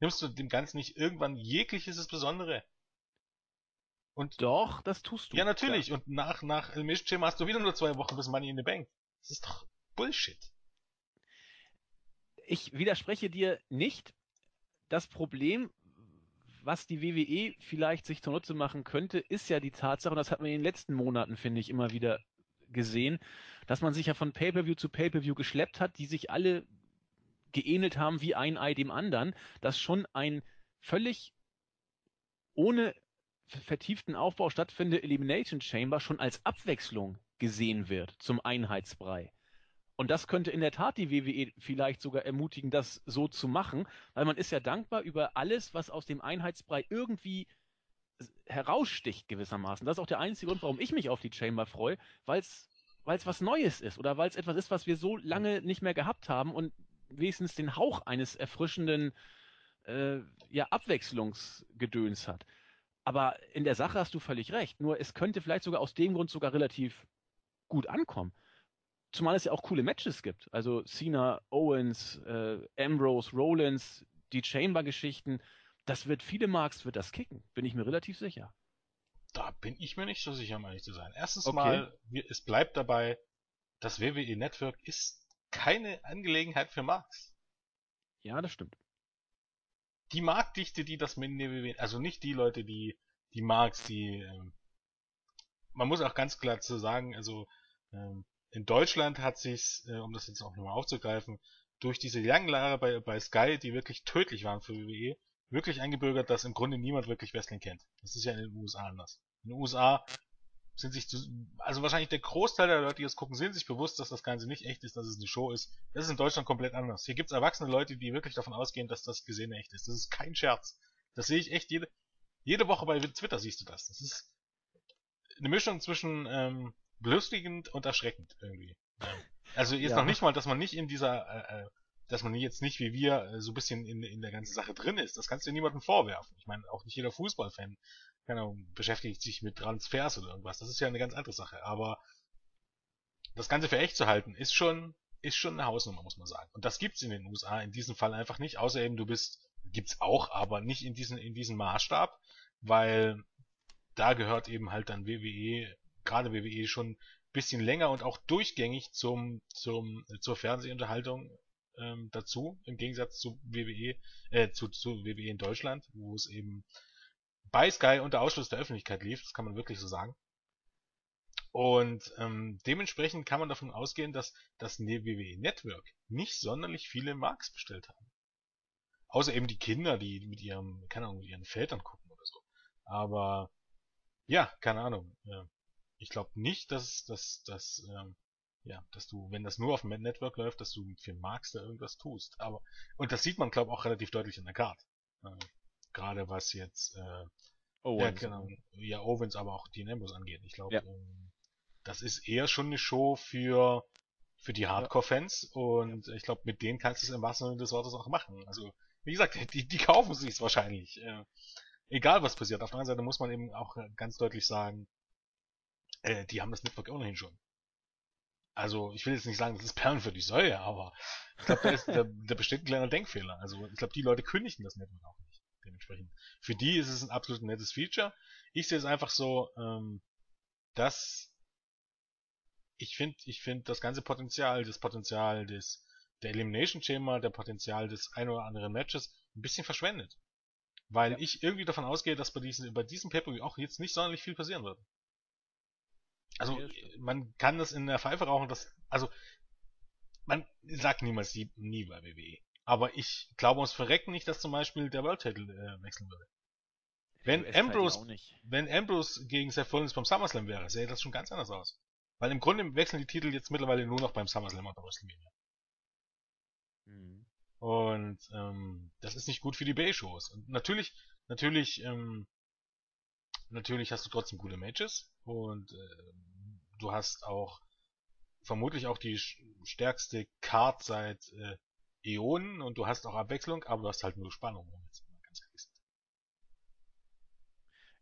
Nimmst du dem Ganzen nicht irgendwann jegliches Besondere? Und Doch, das tust du. Ja, natürlich. Ja. Und nach, nach Elimination Chamber hast du wieder nur zwei Wochen bis Money in the Bank. Das ist doch Bullshit. Ich widerspreche dir nicht. Das Problem, was die WWE vielleicht sich zunutze machen könnte, ist ja die Tatsache, und das hat man in den letzten Monaten, finde ich, immer wieder gesehen, dass man sich ja von Pay-Per-View zu Pay-Per-View geschleppt hat, die sich alle geähnelt haben wie ein Ei dem anderen, dass schon ein völlig ohne vertieften Aufbau stattfindende Elimination Chamber schon als Abwechslung gesehen wird zum Einheitsbrei. Und das könnte in der Tat die WWE vielleicht sogar ermutigen, das so zu machen, weil man ist ja dankbar über alles, was aus dem Einheitsbrei irgendwie heraussticht gewissermaßen. Das ist auch der einzige Grund, warum ich mich auf die Chamber freue, weil es was Neues ist oder weil es etwas ist, was wir so lange nicht mehr gehabt haben und wenigstens den Hauch eines erfrischenden äh, ja, Abwechslungsgedöns hat. Aber in der Sache hast du völlig recht. Nur es könnte vielleicht sogar aus dem Grund sogar relativ gut ankommen. Zumal es ja auch coole Matches gibt. Also Cena, Owens, äh, Ambrose, Rollins, die Chamber-Geschichten. Das wird viele Marks wird das kicken, bin ich mir relativ sicher. Da bin ich mir nicht so sicher, um ehrlich zu sein. Erstens okay. mal, es bleibt dabei, das WWE Network ist keine Angelegenheit für Marks. Ja, das stimmt. Die Marktdichte, die das mit WWE, also nicht die Leute, die die Marks, die ähm, man muss auch ganz klar zu sagen, also ähm, in Deutschland hat sich, äh, um das jetzt auch nochmal aufzugreifen, durch diese langen Jahre bei, bei Sky, die wirklich tödlich waren für WWE, wirklich eingebürgert, dass im Grunde niemand wirklich Wrestling kennt. Das ist ja in den USA anders. In den USA sind sich, zu, also wahrscheinlich der Großteil der Leute, die das gucken, sind sich bewusst, dass das Ganze nicht echt ist, dass es eine Show ist. Das ist in Deutschland komplett anders. Hier gibt es erwachsene Leute, die wirklich davon ausgehen, dass das Gesehene echt ist. Das ist kein Scherz. Das sehe ich echt jede, jede Woche bei Twitter siehst du das. Das ist eine Mischung zwischen ähm, belustigend und erschreckend irgendwie. Also jetzt ja. noch nicht mal, dass man nicht in dieser, äh, äh, dass man jetzt nicht wie wir äh, so ein bisschen in, in der ganzen Sache drin ist. Das kannst du niemandem vorwerfen. Ich meine, auch nicht jeder Fußballfan keine Ahnung, beschäftigt sich mit Transfers oder irgendwas. Das ist ja eine ganz andere Sache. Aber das Ganze für echt zu halten, ist schon, ist schon eine Hausnummer, muss man sagen. Und das gibt's in den USA in diesem Fall einfach nicht, außer eben du bist, gibt's auch, aber nicht in diesen, in diesem Maßstab, weil da gehört eben halt dann WWE, gerade WWE schon bisschen länger und auch durchgängig zum, zum, zur Fernsehunterhaltung ähm, dazu, im Gegensatz zu WWE, äh, zu, zu WWE in Deutschland, wo es eben bei Sky unter Ausschluss der Öffentlichkeit lief, das kann man wirklich so sagen. Und ähm, dementsprechend kann man davon ausgehen, dass das WWE Network nicht sonderlich viele Marks bestellt haben. Außer eben die Kinder, die mit ihrem, keine Ahnung, mit ihren Vätern gucken oder so. Aber ja, keine Ahnung. Ja. Ich glaube nicht, dass, dass, dass, ähm, ja, dass du, wenn das nur auf dem Network läuft, dass du für Marks da irgendwas tust. Aber und das sieht man, glaube ich, auch relativ deutlich in der Karte. Äh, Gerade was jetzt äh, Owens. Ja, genau. Ja, Owens, aber auch Dean Ambrose angeht. Ich glaube, ja. ähm, das ist eher schon eine Show für für die Hardcore-Fans und ich glaube, mit denen kannst du es im wahrsten Sinne des Wortes auch machen. Also, wie gesagt, die, die kaufen sich wahrscheinlich. Äh, egal was passiert. Auf der anderen Seite muss man eben auch ganz deutlich sagen, äh, die haben das Network ohnehin schon. Also, ich will jetzt nicht sagen, das ist Perlen für die Säue, aber ich glaube, da, da, da besteht ein kleiner Denkfehler. Also, ich glaube, die Leute kündigen das Network auch nicht dementsprechend. Für die ist es ein absolut nettes Feature. Ich sehe es einfach so, ähm, dass ich finde, ich finde das ganze Potenzial, das Potenzial des der Elimination Chamber, der Potenzial des ein oder anderen Matches ein bisschen verschwendet. Weil ja. ich irgendwie davon ausgehe, dass bei diesem, bei diesem pay auch jetzt nicht sonderlich viel passieren wird. Also, man kann das in der Pfeife rauchen, das, also, man sagt niemals nie, nie bei WWE. Aber ich glaube uns verrecken nicht, dass zum Beispiel der World Title äh, wechseln würde. Wenn Ambrose, wenn Ambrose gegen Seth Rollins beim SummerSlam wäre, sähe das schon ganz anders aus. Weil im Grunde wechseln die Titel jetzt mittlerweile nur noch beim SummerSlam oder WrestleMania. Mhm. Und ähm, das ist nicht gut für die Bay-Shows. Und natürlich, natürlich, ähm, natürlich hast du trotzdem gute Matches und äh, du hast auch vermutlich auch die stärkste Card seit äh, Äonen und du hast auch Abwechslung, aber du hast halt nur Spannung.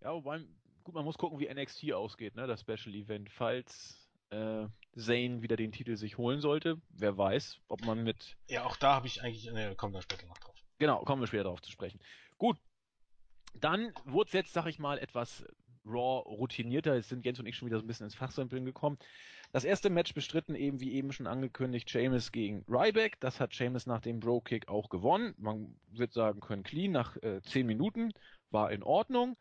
Ja, wobei, gut, man muss gucken, wie NXT ausgeht, ne, das Special Event. Falls äh, Zane wieder den Titel sich holen sollte, wer weiß, ob man mit. Ja, auch da habe ich eigentlich, ne, kommen wir später noch drauf. Genau, kommen wir später darauf zu sprechen. Gut, dann wurde es jetzt, sag ich mal, etwas Raw routinierter. Jetzt sind Jens und ich schon wieder so ein bisschen ins Fachsimpeln gekommen. Das erste Match bestritten eben, wie eben schon angekündigt, Seamus gegen Ryback. Das hat Seamus nach dem Bro-Kick auch gewonnen. Man wird sagen können, clean nach äh, 10 Minuten. War in Ordnung.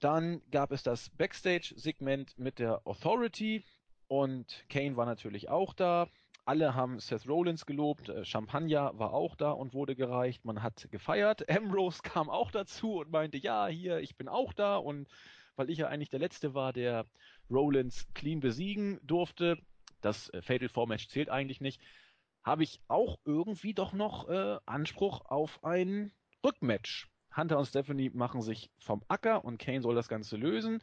Dann gab es das Backstage-Segment mit der Authority und Kane war natürlich auch da. Alle haben Seth Rollins gelobt, äh, Champagner war auch da und wurde gereicht. Man hat gefeiert. Ambrose kam auch dazu und meinte, ja, hier, ich bin auch da. Und weil ich ja eigentlich der Letzte war, der Rollins clean besiegen durfte, das äh, Fatal Four Match zählt eigentlich nicht, habe ich auch irgendwie doch noch äh, Anspruch auf ein Rückmatch. Hunter und Stephanie machen sich vom Acker und Kane soll das Ganze lösen.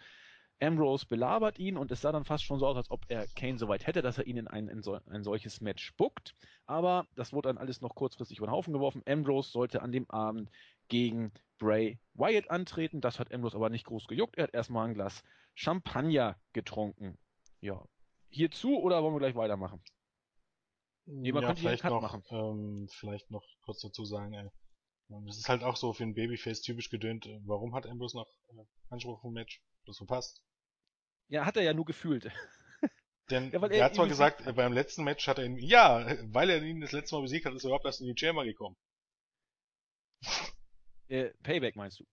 Ambrose belabert ihn und es sah dann fast schon so aus, als ob er Kane soweit hätte, dass er ihn in ein, in so, ein solches Match buckt. Aber das wurde dann alles noch kurzfristig über den Haufen geworfen. Ambrose sollte an dem Abend gegen Bray Wyatt antreten. Das hat Ambrose aber nicht groß gejuckt. Er hat erstmal ein Glas Champagner getrunken. Ja. Hierzu oder wollen wir gleich weitermachen? Jemand ja, vielleicht noch, ähm, vielleicht noch kurz dazu sagen, ey. Das ist halt auch so für ein Babyface typisch gedönt. Warum hat Ambrose noch äh, Anspruch auf ein Match? Das verpasst. Ja, hat er ja nur gefühlt. Denn ja, er, er, hat zwar gesagt, hat. beim letzten Match hat er ihn, ja, weil er ihn das letzte Mal besiegt hat, ist er überhaupt erst in die Chamber gekommen. Äh, Payback meinst du?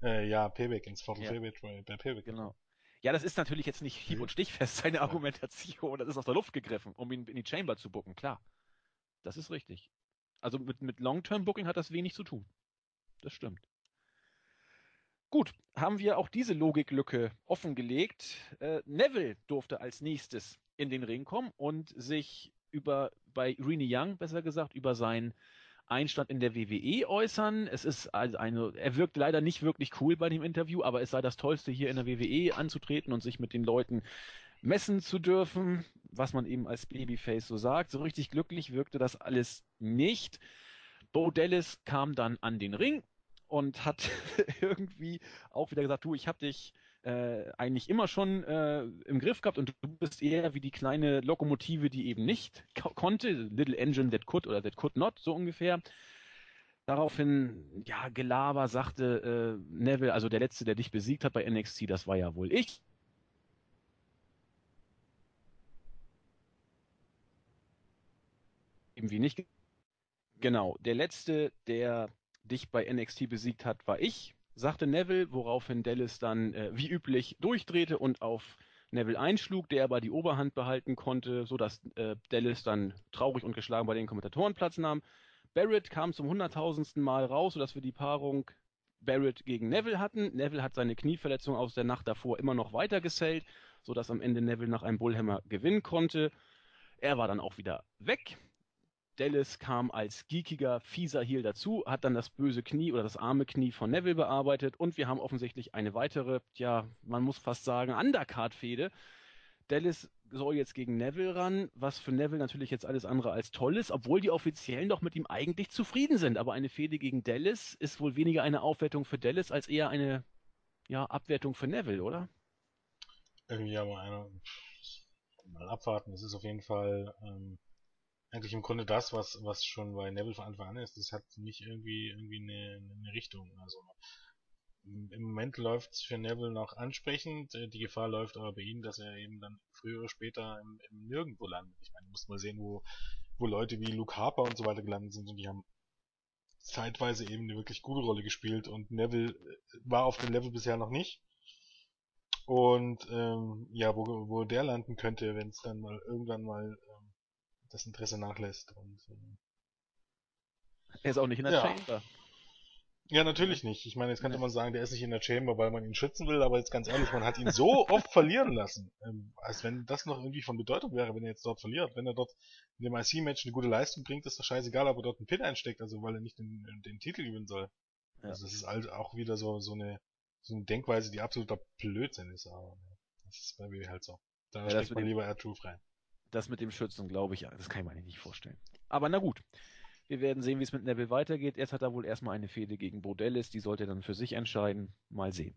Äh, ja, Payback ins Fatal ja. Payback, bei Payback. Genau. Ja, das ist natürlich jetzt nicht hieb- und stichfest, seine Argumentation. Das ist aus der Luft gegriffen, um ihn in die Chamber zu bucken, klar. Das ist richtig. Also mit, mit Long-Term-Booking hat das wenig zu tun. Das stimmt. Gut, haben wir auch diese Logiklücke offengelegt. Äh, Neville durfte als nächstes in den Ring kommen und sich über bei Rene Young, besser gesagt, über seinen Einstand in der WWE äußern. Es ist also eine, er wirkt leider nicht wirklich cool bei dem Interview, aber es sei das Tollste, hier in der WWE anzutreten und sich mit den Leuten messen zu dürfen, was man eben als Babyface so sagt. So richtig glücklich wirkte das alles nicht. Bo Dallas kam dann an den Ring und hat irgendwie auch wieder gesagt, du, ich habe dich äh, eigentlich immer schon äh, im Griff gehabt und du bist eher wie die kleine Lokomotive, die eben nicht konnte, Little Engine that could oder that could not, so ungefähr. Daraufhin, ja, Gelaber sagte äh, Neville, also der Letzte, der dich besiegt hat bei NXT, das war ja wohl ich. Irgendwie nicht. Genau, der Letzte, der dich bei NXT besiegt hat, war ich, sagte Neville, woraufhin Dallas dann äh, wie üblich durchdrehte und auf Neville einschlug, der aber die Oberhand behalten konnte, sodass äh, Dallas dann traurig und geschlagen bei den Kommentatoren Platz nahm. Barrett kam zum hunderttausendsten Mal raus, sodass wir die Paarung Barrett gegen Neville hatten. Neville hat seine Knieverletzung aus der Nacht davor immer noch weiter gesellt, sodass am Ende Neville nach einem Bullhammer gewinnen konnte. Er war dann auch wieder weg. Dallas kam als geekiger, fieser Heel dazu, hat dann das böse Knie oder das arme Knie von Neville bearbeitet und wir haben offensichtlich eine weitere, ja, man muss fast sagen, Undercard-Fehde. Dallas soll jetzt gegen Neville ran, was für Neville natürlich jetzt alles andere als toll ist, obwohl die Offiziellen doch mit ihm eigentlich zufrieden sind. Aber eine Fehde gegen Dallas ist wohl weniger eine Aufwertung für Dallas als eher eine ja, Abwertung für Neville, oder? Irgendwie aber einer. Mal abwarten. Es ist auf jeden Fall ähm, eigentlich im Grunde das, was, was schon bei Neville von Anfang an ist. Das hat nicht irgendwie, irgendwie eine, eine Richtung. Also im Moment läuft es für Neville noch ansprechend. Die Gefahr läuft aber bei ihm, dass er eben dann früher oder später im, im Nirgendwo landet. Ich meine, du musst mal sehen, wo, wo Leute wie Luke Harper und so weiter gelandet sind und die haben zeitweise eben eine wirklich gute Rolle gespielt und Neville äh, war auf dem Level bisher noch nicht. Und ähm, ja, wo, wo der landen könnte, wenn es dann mal irgendwann mal das Interesse nachlässt. Und, äh, er ist auch nicht in der ja. Chamber. Ja, natürlich nicht. Ich meine, jetzt könnte man sagen, der ist nicht in der Chamber, weil man ihn schützen will, aber jetzt ganz ehrlich, man hat ihn so oft verlieren lassen, ähm, als wenn das noch irgendwie von Bedeutung wäre, wenn er jetzt dort verliert. Wenn er dort in dem IC-Match eine gute Leistung bringt, ist das scheißegal, ob er dort einen Pin einsteckt, also weil er nicht den, den Titel gewinnen soll. Ja. Also das ist halt auch wieder so, so eine, so eine Denkweise, die absoluter Blödsinn ist, aber das ist bei mir halt so. Da ja, steckt man lieber Air Truth rein. Das mit dem Schützen, glaube ich, das kann ich mir nicht vorstellen. Aber na gut. Wir werden sehen, wie es mit Neville weitergeht. Jetzt hat er wohl erstmal eine Fehde gegen Bodellis, die sollte er dann für sich entscheiden. Mal sehen.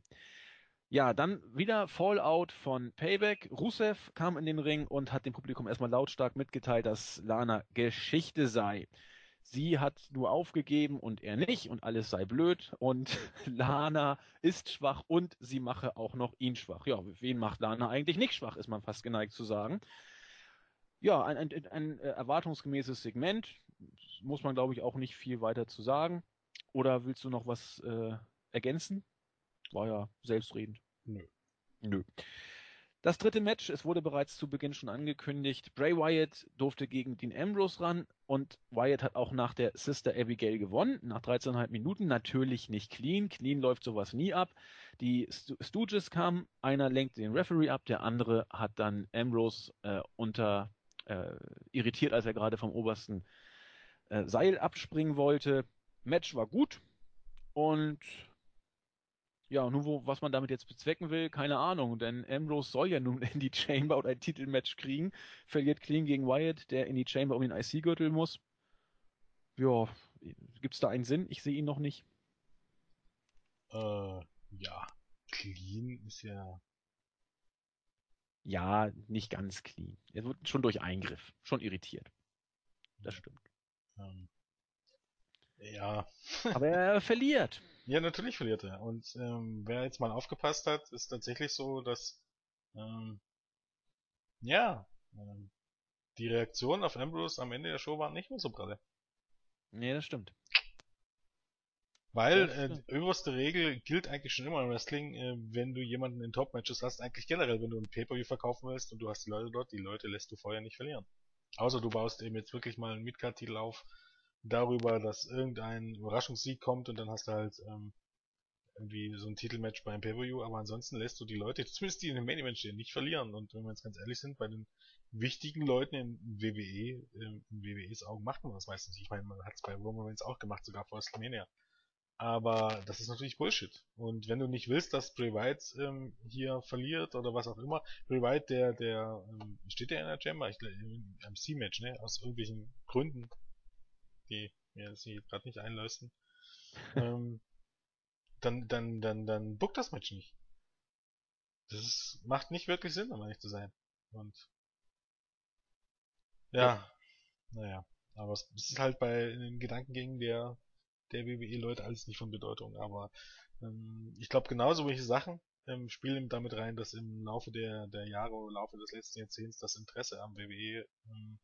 Ja, dann wieder Fallout von Payback. Rusev kam in den Ring und hat dem Publikum erstmal lautstark mitgeteilt, dass Lana Geschichte sei. Sie hat nur aufgegeben und er nicht und alles sei blöd und Lana ist schwach und sie mache auch noch ihn schwach. Ja, wen macht Lana eigentlich nicht schwach, ist man fast geneigt zu sagen. Ja, ein, ein, ein äh, erwartungsgemäßes Segment muss man, glaube ich, auch nicht viel weiter zu sagen. Oder willst du noch was äh, ergänzen? War ja selbstredend. Nö. Nö. Das dritte Match, es wurde bereits zu Beginn schon angekündigt. Bray Wyatt durfte gegen Dean Ambrose ran und Wyatt hat auch nach der Sister Abigail gewonnen, nach 13,5 Minuten. Natürlich nicht clean. Clean läuft sowas nie ab. Die Stooges kamen, einer lenkte den Referee ab, der andere hat dann Ambrose äh, unter äh, irritiert, als er gerade vom obersten äh, Seil abspringen wollte. Match war gut und ja, nun wo, was man damit jetzt bezwecken will, keine Ahnung, denn Ambrose soll ja nun in die Chamber oder ein Titelmatch kriegen, verliert clean gegen Wyatt, der in die Chamber um den IC-Gürtel muss. Ja, gibt's da einen Sinn? Ich sehe ihn noch nicht. Äh, ja, clean ist ja. Ja, nicht ganz clean. Er wird schon durch Eingriff, schon irritiert. Das stimmt. Ähm, ja. Aber er verliert. Ja, natürlich verliert er. Und ähm, wer jetzt mal aufgepasst hat, ist tatsächlich so, dass ähm, ja, ähm, die Reaktion auf Ambrose am Ende der Show waren nicht mehr so pralle. Nee, das stimmt. Weil äh, die oberste Regel gilt eigentlich schon immer im Wrestling, äh, wenn du jemanden in Top-Matches hast, eigentlich generell, wenn du ein Pay-Per-View verkaufen willst und du hast die Leute dort, die Leute lässt du vorher nicht verlieren. Außer du baust eben jetzt wirklich mal einen Midcard-Titel auf, darüber, dass irgendein Überraschungssieg kommt und dann hast du halt ähm, irgendwie so ein Titelmatch beim Pay-Per-View, aber ansonsten lässt du die Leute, zumindest die in dem Main Event stehen, nicht verlieren. Und wenn wir jetzt ganz ehrlich sind, bei den wichtigen Leuten in WWE, äh, in WWEs Augen macht man das meistens. Ich meine, man hat es bei Roman Reigns auch gemacht, sogar vor WrestleMania. Aber das ist natürlich Bullshit. Und wenn du nicht willst, dass Bray Wyatt ähm, hier verliert oder was auch immer, Bray Wyatt, der, der, ähm, steht der in der Chamber? Ich glaube, im C-Match, ne? Aus irgendwelchen Gründen, die mir sie gerade nicht einleuchten. ähm, dann, dann, dann, dann book das Match nicht. Das ist, macht nicht wirklich Sinn, um ehrlich zu sein. Und ja, ja. naja. Aber es, es ist halt bei den Gedankengängen der der WWE-Leute alles nicht von Bedeutung. Aber ähm, ich glaube, genauso welche Sachen ähm, spielen damit rein, dass im Laufe der, der Jahre, im Laufe des letzten Jahrzehnts das Interesse am WWE ähm,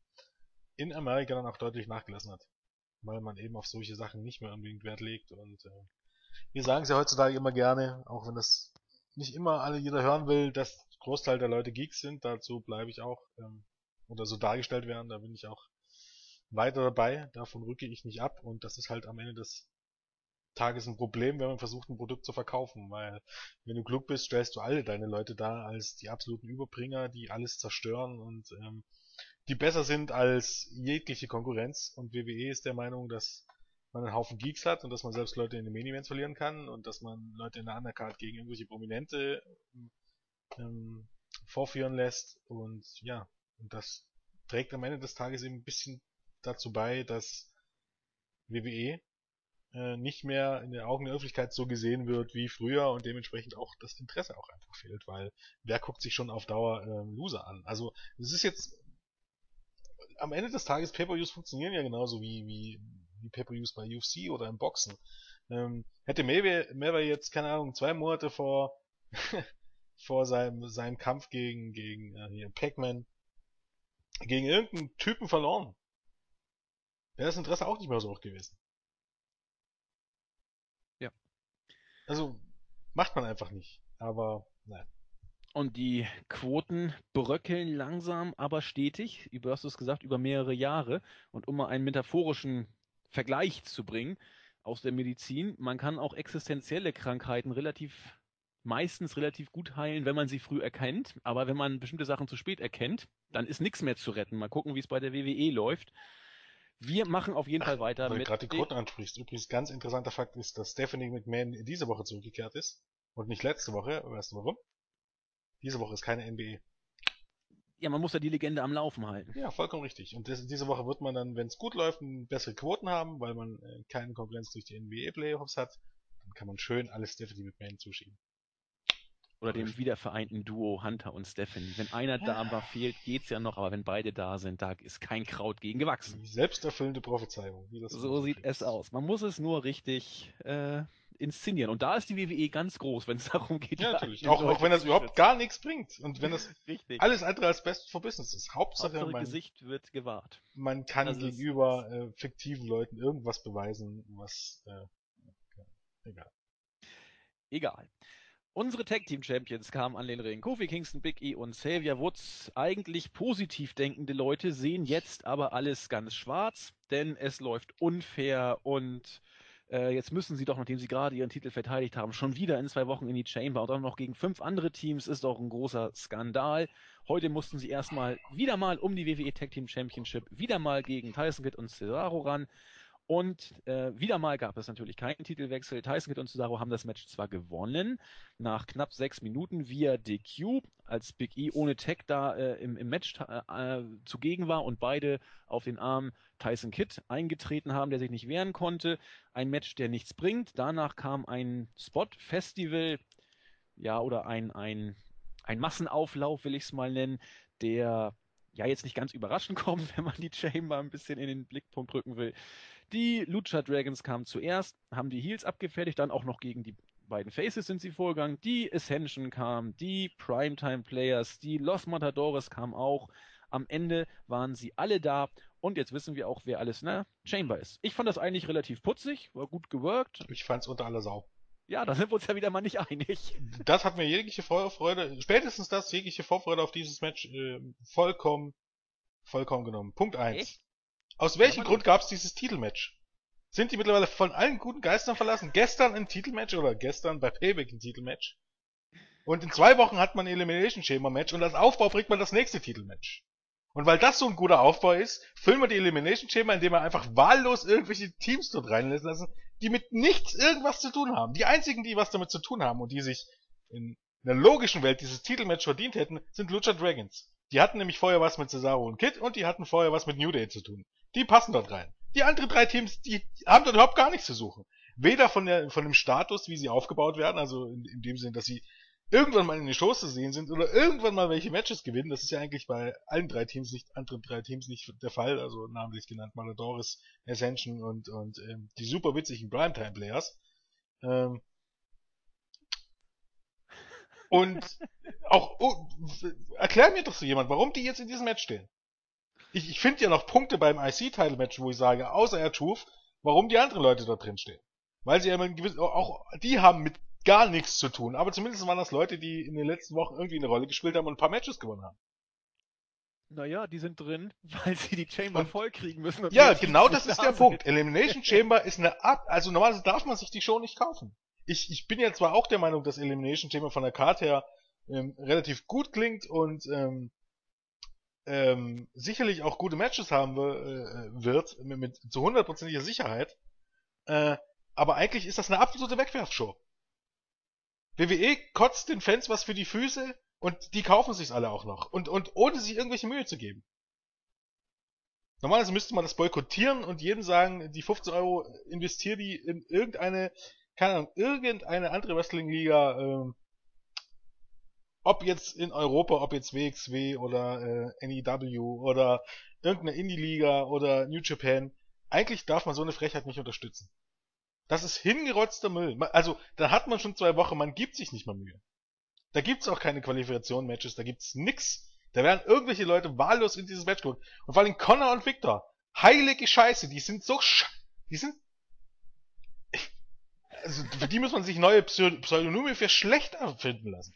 in Amerika dann auch deutlich nachgelassen hat. Weil man eben auf solche Sachen nicht mehr unbedingt Wert legt. Und äh, wir sagen es ja heutzutage immer gerne, auch wenn das nicht immer alle jeder hören will, dass Großteil der Leute Geeks sind. Dazu bleibe ich auch, ähm, oder so dargestellt werden, da bin ich auch weiter dabei, davon rücke ich nicht ab. Und das ist halt am Ende des Tages ein Problem, wenn man versucht, ein Produkt zu verkaufen, weil wenn du klug bist, stellst du alle deine Leute da als die absoluten Überbringer, die alles zerstören und ähm, die besser sind als jegliche Konkurrenz. Und WWE ist der Meinung, dass man einen Haufen Geeks hat und dass man selbst Leute in den Main-Events verlieren kann und dass man Leute in der Undercard gegen irgendwelche Prominente ähm, vorführen lässt. Und ja, und das trägt am Ende des Tages eben ein bisschen dazu bei, dass WWE äh, nicht mehr in den Augen der Öffentlichkeit so gesehen wird wie früher und dementsprechend auch das Interesse auch einfach fehlt, weil wer guckt sich schon auf Dauer äh, Loser an? Also es ist jetzt am Ende des Tages Pay-per-Views funktionieren ja genauso wie wie, wie Pay-per-Views bei UFC oder im Boxen. Ähm, hätte Mayweather jetzt keine Ahnung zwei Monate vor vor seinem seinem Kampf gegen gegen äh, hier Pac-Man gegen irgendeinen Typen verloren, wäre das Interesse auch nicht mehr so hoch gewesen. Ja. Also, macht man einfach nicht. Aber, nein. Und die Quoten bröckeln langsam, aber stetig, über hast du es gesagt, über mehrere Jahre. Und um mal einen metaphorischen Vergleich zu bringen, aus der Medizin. Man kann auch existenzielle Krankheiten relativ meistens relativ gut heilen, wenn man sie früh erkennt. Aber wenn man bestimmte Sachen zu spät erkennt, dann ist nichts mehr zu retten. Mal gucken, wie es bei der WWE läuft. Wir machen auf jeden Fall weiter Weil mit. du gerade die Quoten ansprichst. Übrigens, ganz interessanter Fakt ist, dass Stephanie McMahon diese Woche zurückgekehrt ist. Und nicht letzte Woche. Weißt du warum? Diese Woche ist keine NBA. Ja, man muss ja die Legende am Laufen halten. Ja, vollkommen richtig. Und das, diese Woche wird man dann, wenn es gut läuft, bessere Quoten haben, weil man äh, keine Konkurrenz durch die NBA-Playoffs hat. Dann kann man schön alles Stephanie McMahon zuschieben. Oder dem wiedervereinten Duo Hunter und Stephanie. Wenn einer da aber fehlt, geht's ja noch, aber wenn beide da sind, da ist kein Kraut gegen gewachsen. Die selbsterfüllende Prophezeiung. Wie das So sieht es aus. Man muss es nur richtig äh, inszenieren. Und da ist die WWE ganz groß, wenn es darum geht. Ja, natürlich. Auch, auch wenn das überhaupt gar nichts bringt. Und wenn das Richtig. alles andere als best for business ist. Hauptsache, Hauptsache man, Gesicht wird gewahrt. man kann Das ist- gegenüber äh, fiktiven Leuten irgendwas beweisen, was, äh, egal. Egal. Unsere Tag Team Champions kamen an den Ring. Kofi Kingston, Big E und Xavier Woods. Eigentlich positiv denkende Leute sehen jetzt aber alles ganz schwarz, denn es läuft unfair und äh, jetzt müssen sie doch, nachdem sie gerade ihren Titel verteidigt haben, schon wieder in zwei Wochen in die Chamber und auch noch gegen fünf andere Teams ist doch ein großer Skandal. Heute mussten sie erstmal wieder mal um die WWE Tag Team Championship, wieder mal gegen Tyson Kidd und Cesaro ran. Und äh, wieder mal gab es natürlich keinen Titelwechsel. Tyson Kidd und Cesaro haben das Match zwar gewonnen, nach knapp sechs Minuten via DQ, als Big E ohne Tag da äh, im, im Match äh, zugegen war und beide auf den Arm Tyson Kidd eingetreten haben, der sich nicht wehren konnte. Ein Match, der nichts bringt. Danach kam ein Spot-Festival, ja, oder ein, ein, ein Massenauflauf, will ich es mal nennen, der ja jetzt nicht ganz überraschend kommt, wenn man die Chamber ein bisschen in den Blickpunkt rücken will. Die Lucha Dragons kamen zuerst, haben die Heels abgefertigt, dann auch noch gegen die beiden Faces sind sie vorgegangen. Die Ascension kamen, die Primetime Players, die Los Matadores kamen auch. Am Ende waren sie alle da und jetzt wissen wir auch, wer alles in der Chamber ist. Ich fand das eigentlich relativ putzig, war gut geworkt. Ich fand's unter aller Sau. Ja, da sind wir uns ja wieder mal nicht einig. Das hat mir jegliche Vorfreude, spätestens das, jegliche Vorfreude auf dieses Match äh, vollkommen, vollkommen genommen. Punkt eins. Echt? Aus welchem Grund gab's dieses Titelmatch? Sind die mittlerweile von allen guten Geistern verlassen? Gestern ein Titelmatch oder gestern bei Payback ein Titelmatch? Und in zwei Wochen hat man ein Elimination Chamber Match und als Aufbau bringt man das nächste Titelmatch. Und weil das so ein guter Aufbau ist, füllen wir die Elimination Chamber, indem wir einfach wahllos irgendwelche Teams dort reinlassen lassen, die mit nichts irgendwas zu tun haben. Die einzigen, die was damit zu tun haben und die sich in einer logischen Welt dieses Titelmatch verdient hätten, sind Lucha Dragons. Die hatten nämlich vorher was mit Cesaro und Kid und die hatten vorher was mit New Day zu tun. Die passen dort rein. Die anderen drei Teams, die haben dort überhaupt gar nichts zu suchen. Weder von der, von dem Status, wie sie aufgebaut werden, also in, in dem Sinn, dass sie irgendwann mal in den Shows zu sehen sind oder irgendwann mal welche Matches gewinnen. Das ist ja eigentlich bei allen drei Teams nicht, anderen drei Teams nicht der Fall, also namentlich genannt Matadores, Ascension und, und ähm, die super witzigen Primetime Players. Ähm, und auch, oh, erklär mir doch so jemand, warum die jetzt in diesem Match stehen. Ich, ich finde ja noch Punkte beim IC-Title-Match, wo ich sage, außer er Truth, warum die anderen Leute da drin stehen. Weil sie ja immer gewiss, auch die haben mit gar nichts zu tun. Aber zumindest waren das Leute, die in den letzten Wochen irgendwie eine Rolle gespielt haben und ein paar Matches gewonnen haben. Naja, die sind drin, weil sie die Chamber Und- voll kriegen müssen. Ja, genau das ist der. Punkt. Elimination Chamber ist eine Art, also normalerweise darf man sich die Show nicht kaufen. Ich, ich bin ja zwar auch der Meinung, dass Elimination Chamber von der Karte her ähm, relativ gut klingt und ähm, ähm, sicherlich auch gute Matches haben wir, äh, wird, mit, mit zu hundertprozentiger Sicherheit. Äh, aber eigentlich ist das eine absolute Wegwerfshow. WWE kotzt den Fans was für die Füße und die kaufen sich's alle auch noch. Und, und ohne sich irgendwelche Mühe zu geben. Normalerweise müsste man das boykottieren und jedem sagen, die 15 Euro investier die in irgendeine, keine Ahnung, irgendeine andere Wrestling-Liga, ähm, ob jetzt in Europa, ob jetzt WXW oder äh, NEW oder irgendeine Indie-Liga oder New Japan. Eigentlich darf man so eine Frechheit nicht unterstützen. Das ist hingerotzter Müll. Also, da hat man schon zwei Wochen, man gibt sich nicht mal Mühe. Da gibt's auch keine Qualifikation-Matches, da gibt's nix. Da werden irgendwelche Leute wahllos in dieses Match geholt. Und vor allem Connor und Victor. Heilige Scheiße, die sind so sch... Die sind... Also, für die muss man sich neue Pseu- Pseudonyme für schlecht erfinden lassen.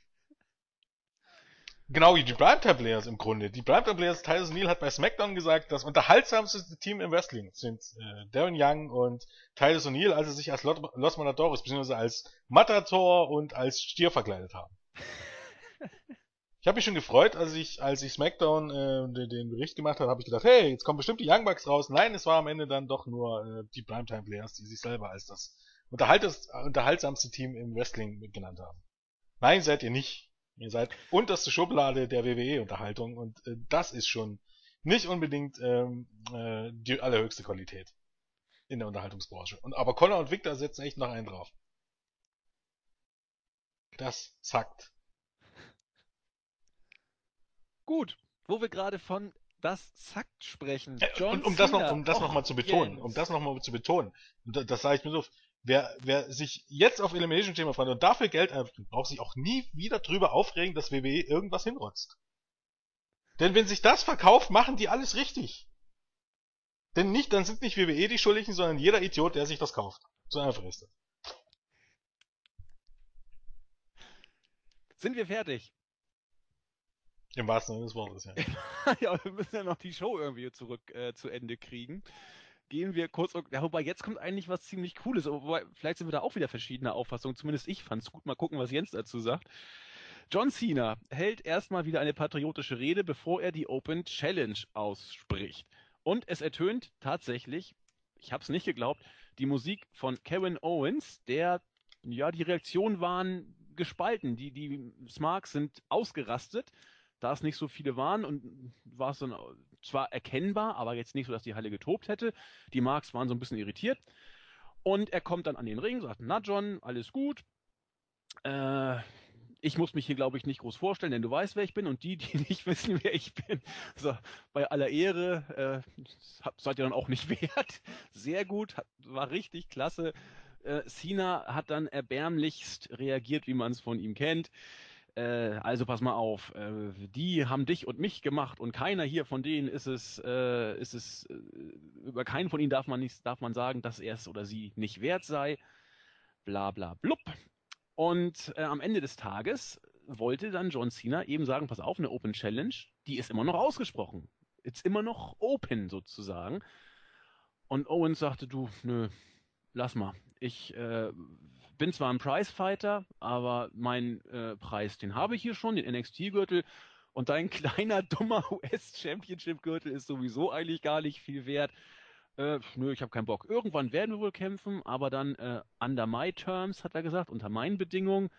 Genau, wie die Primetime Players im Grunde. Die Primetime Players, Tyson Neal hat bei SmackDown gesagt, das unterhaltsamste Team im Wrestling sind äh, Darren Young und Tyson Neal, als sie sich als Los Matadores, beziehungsweise als Matador und als Stier verkleidet haben. ich habe mich schon gefreut, als ich, als ich SmackDown äh, den, den Bericht gemacht habe, habe ich gedacht, hey, jetzt kommen bestimmt die Young Bucks raus. Nein, es war am Ende dann doch nur äh, die Primetime Players, die sich selber als das unterhaltsamste Team im Wrestling genannt haben. Nein, seid ihr nicht. Ihr seid unterste Schublade der WWE-Unterhaltung und äh, das ist schon nicht unbedingt ähm, äh, die allerhöchste Qualität in der Unterhaltungsbranche. Und aber Connor und Victor setzen echt noch einen drauf. Das zackt. Gut, wo wir gerade von das zackt sprechen. Äh, und um das noch, um das noch mal zu betonen, um das noch mal zu betonen, das, das sage ich mir so, Wer, wer sich jetzt auf Elimination Chamber freut und dafür Geld einbringt, braucht sich auch nie wieder drüber aufregen, dass WWE irgendwas hinrotzt. Denn wenn sich das verkauft, machen die alles richtig. Denn nicht, dann sind nicht WWE die Schuldigen, sondern jeder Idiot, der sich das kauft. So einfach ist das. Sind wir fertig? Im wahrsten Sinne des Wortes, ja. ja, wir müssen ja noch die Show irgendwie zurück äh, zu Ende kriegen gehen wir kurz. Ja, wobei jetzt kommt eigentlich was ziemlich Cooles. Wobei, vielleicht sind wir da auch wieder verschiedener Auffassungen. Zumindest ich fand es gut. Mal gucken, was Jens dazu sagt. John Cena hält erstmal wieder eine patriotische Rede, bevor er die Open Challenge ausspricht. Und es ertönt tatsächlich, ich habe es nicht geglaubt, die Musik von Kevin Owens, der, ja, die Reaktionen waren gespalten. Die, die Smarks sind ausgerastet, da es nicht so viele waren und war es dann zwar erkennbar, aber jetzt nicht so, dass die Halle getobt hätte. Die Marks waren so ein bisschen irritiert. Und er kommt dann an den Ring, sagt, na John, alles gut. Äh, ich muss mich hier, glaube ich, nicht groß vorstellen, denn du weißt, wer ich bin und die, die nicht wissen, wer ich bin, so, bei aller Ehre, äh, seid ihr dann auch nicht wert. Sehr gut, hat, war richtig klasse. Äh, Cena hat dann erbärmlichst reagiert, wie man es von ihm kennt äh, also pass mal auf, äh, die haben dich und mich gemacht und keiner hier von denen ist es, äh, ist es, äh, über keinen von ihnen darf man nicht, darf man sagen, dass er es oder sie nicht wert sei. Bla bla blub. Und äh, am Ende des Tages wollte dann John Cena eben sagen, pass auf, eine Open Challenge, die ist immer noch ausgesprochen. Ist immer noch open sozusagen. Und Owens sagte, du, nö, lass mal. Ich äh, bin zwar ein Prizefighter, aber mein äh, Preis, den habe ich hier schon, den NXT-Gürtel. Und dein kleiner, dummer US-Championship-Gürtel ist sowieso eigentlich gar nicht viel wert. Äh, nö, ich habe keinen Bock. Irgendwann werden wir wohl kämpfen, aber dann äh, under my terms, hat er gesagt, unter meinen Bedingungen.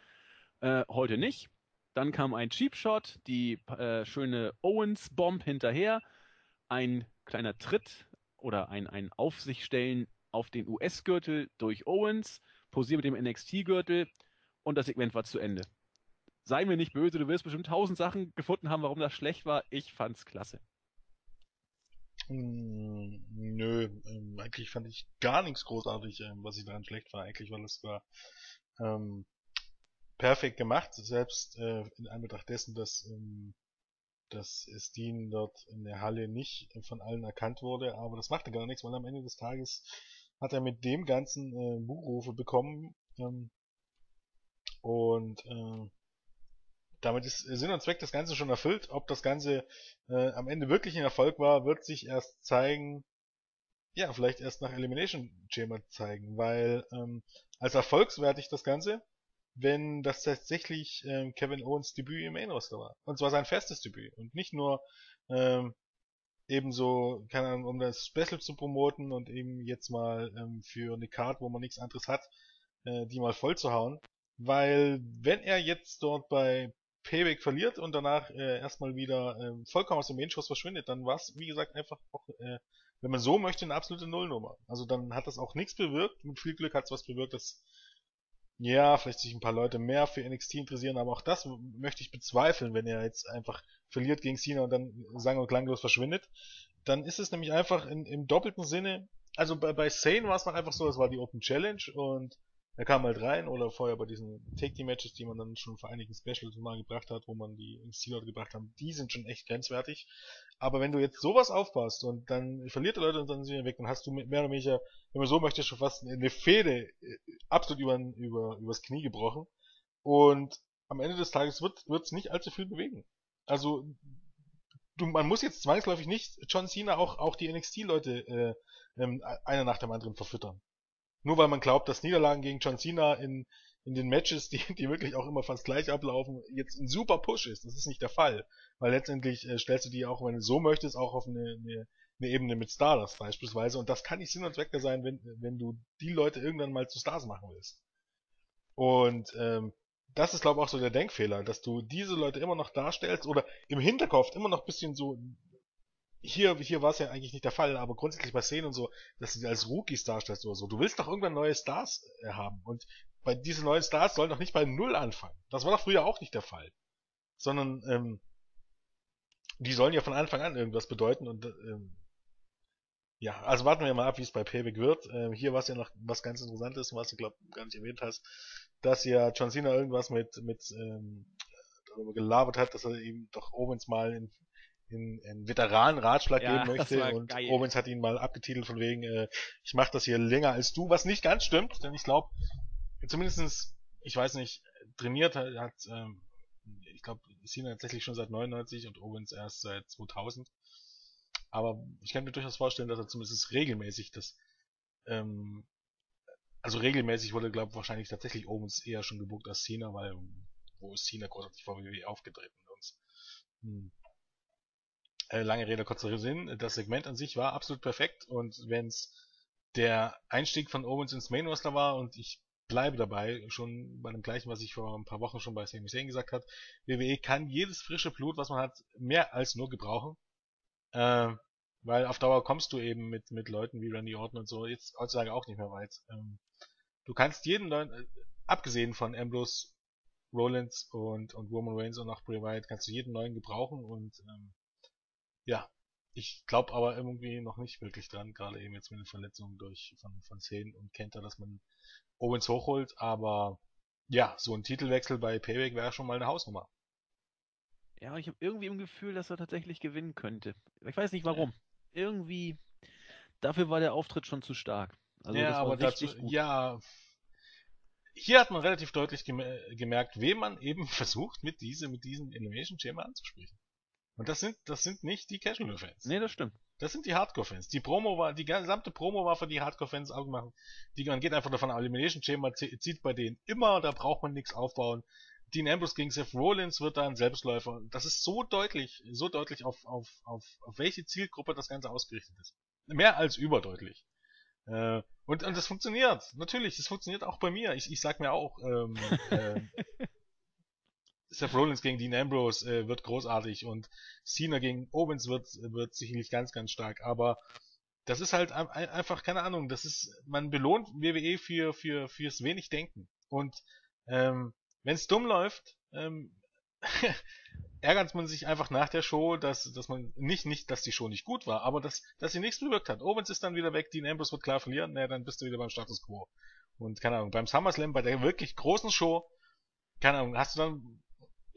Äh, heute nicht. Dann kam ein Cheap Shot, die äh, schöne Owens-Bomb hinterher, ein kleiner Tritt oder ein, ein Auf sich stellen auf den US-Gürtel durch Owens posiere mit dem NXT-Gürtel und das Segment war zu Ende. Sei mir nicht böse, du wirst bestimmt tausend Sachen gefunden haben, warum das schlecht war. Ich fand's klasse. Hm, nö, ähm, eigentlich fand ich gar nichts großartig, ähm, was ich daran schlecht war. Eigentlich, weil es war ähm, perfekt gemacht, selbst äh, in Anbetracht dessen, dass, ähm, dass Steen dort in der Halle nicht von allen erkannt wurde, aber das machte gar nichts, weil am Ende des Tages hat er mit dem ganzen äh, Buchrufe bekommen. Ähm, und äh, damit ist Sinn und Zweck des Ganzen schon erfüllt. Ob das Ganze äh, am Ende wirklich ein Erfolg war, wird sich erst zeigen, ja, vielleicht erst nach Elimination Chamber zeigen, weil ähm, als erfolgswertig das Ganze, wenn das tatsächlich ähm, Kevin Owens Debüt im Main Roster war. Und zwar sein festes Debüt und nicht nur ähm, ebenso, keine Ahnung, um das Special zu promoten und eben jetzt mal ähm, für eine Card, wo man nichts anderes hat, äh, die mal voll zu hauen. Weil wenn er jetzt dort bei Payback verliert und danach äh, erstmal wieder äh, vollkommen aus dem Main-Shows verschwindet, dann war es, wie gesagt, einfach auch, äh, wenn man so möchte, eine absolute Nullnummer. Also dann hat das auch nichts bewirkt. Mit viel Glück hat es was bewirkt, dass ja, vielleicht sich ein paar Leute mehr für NXT interessieren, aber auch das möchte ich bezweifeln, wenn er jetzt einfach verliert gegen Cena und dann sang- und klanglos verschwindet. Dann ist es nämlich einfach in, im doppelten Sinne, also bei, bei Sane war es noch einfach so, es war die Open Challenge und er kam halt rein oder vorher bei diesen Take-Team-Matches, die man dann schon vor einigen Specials mal gebracht hat, wo man die ins Ziel gebracht haben, die sind schon echt grenzwertig. Aber wenn du jetzt sowas aufpasst und dann verliert der Leute und dann sind sie weg, dann hast du mehr oder weniger, wenn man so möchte, schon fast eine Fehde äh, absolut über, über, übers Knie gebrochen. Und am Ende des Tages wird es nicht allzu viel bewegen. Also, du, man muss jetzt zwangsläufig nicht John Cena auch, auch die NXT-Leute äh, ähm, einer nach dem anderen verfüttern. Nur weil man glaubt, dass Niederlagen gegen John Cena in, in den Matches, die, die wirklich auch immer fast gleich ablaufen, jetzt ein super Push ist. Das ist nicht der Fall. Weil letztendlich äh, stellst du die auch, wenn du so möchtest, auch auf eine, eine, eine Ebene mit Stardust beispielsweise. Und das kann nicht Sinn und Zweck sein, wenn, wenn du die Leute irgendwann mal zu Stars machen willst. Und ähm, das ist, glaube ich, auch so der Denkfehler, dass du diese Leute immer noch darstellst oder im Hinterkopf immer noch bisschen so hier, hier war es ja eigentlich nicht der Fall, aber grundsätzlich bei Szenen und so, dass du sie als Rookies darstellst oder so. Du willst doch irgendwann neue Stars äh, haben. Und bei diesen neuen Stars sollen doch nicht bei Null anfangen. Das war doch früher auch nicht der Fall. Sondern, ähm, die sollen ja von Anfang an irgendwas bedeuten und ähm, ja, also warten wir mal ab, wie es bei Payback wird. Ähm, hier war es ja noch was ganz Interessantes, was du glaub gar nicht erwähnt hast, dass ja John Cena irgendwas mit mit ähm, darüber gelabert hat, dass er ihm doch Owens mal in in, in Veteranen-Ratschlag ja, geben möchte und geil. Owens hat ihn mal abgetitelt von wegen, äh, ich mache das hier länger als du, was nicht ganz stimmt, denn ich glaube, zumindestens, ich weiß nicht, trainiert hat, hat ähm, ich glaube, Cena tatsächlich schon seit 99 und Owens erst seit 2000. Aber ich kann mir durchaus vorstellen, dass er zumindest regelmäßig das, ähm, also regelmäßig wurde, glaube ich, wahrscheinlich tatsächlich Owens eher schon gebucht als Cena, weil wo ist Cena großartig vor WWE aufgetreten mit uns? Hm. Äh, lange Rede, kurzer Sinn. Das Segment an sich war absolut perfekt und wenn es der Einstieg von Owens ins Main Roster war und ich bleibe dabei, schon bei dem gleichen, was ich vor ein paar Wochen schon bei Sami Zayn gesagt habe, WWE kann jedes frische Blut, was man hat, mehr als nur gebrauchen. Äh, weil auf Dauer kommst du eben mit, mit Leuten wie Randy Orton und so jetzt heutzutage auch nicht mehr weit. Ähm, du kannst jeden neuen, äh, abgesehen von Ambrose, Rollins und, und Roman Reigns und auch Bray Wyatt, kannst du jeden neuen gebrauchen und ähm, ja, ich glaube aber irgendwie noch nicht wirklich dran, gerade eben jetzt mit den Verletzungen durch von, von Szenen und Kenter, dass man Owens hochholt, aber ja, so ein Titelwechsel bei Payback wäre schon mal eine Hausnummer. Ja, ich habe irgendwie im Gefühl, dass er tatsächlich gewinnen könnte. Ich weiß nicht warum. Irgendwie, dafür war der Auftritt schon zu stark. Also ja, aber dazu, gut. ja, hier hat man relativ deutlich gemerkt, wem man eben versucht, mit, diese, mit diesem Animation Chamber anzusprechen. Und das sind, das sind nicht die Casual-Fans. Nee, das stimmt. Das sind die Hardcore-Fans. Die Promo war, die gesamte Promo war für die Hardcore-Fans auch gemacht. Die, man geht einfach davon, Elimination Chamber zieht bei denen immer, da braucht man nichts aufbauen. Dean Ambrose gegen Seth Rollins wird da ein Selbstläufer. Das ist so deutlich, so deutlich auf, auf, auf, auf welche Zielgruppe das Ganze ausgerichtet ist. Mehr als überdeutlich. Äh, und, und das funktioniert. Natürlich, das funktioniert auch bei mir. Ich, ich sag mir auch, ähm, äh, Seth Rollins gegen Dean Ambrose äh, wird großartig und Cena gegen Owens wird, wird sicherlich ganz, ganz stark. Aber das ist halt einfach, keine Ahnung, das ist, man belohnt WWE für, für, fürs wenig Denken. Und ähm, wenn es dumm läuft, ähm, ärgert man sich einfach nach der Show, dass, dass man nicht, nicht, dass die Show nicht gut war, aber dass, dass sie nichts bewirkt hat. Owens ist dann wieder weg, Dean Ambrose wird klar verlieren, naja, dann bist du wieder beim Status Quo. Und keine Ahnung, beim SummerSlam, bei der wirklich großen Show, keine Ahnung, hast du dann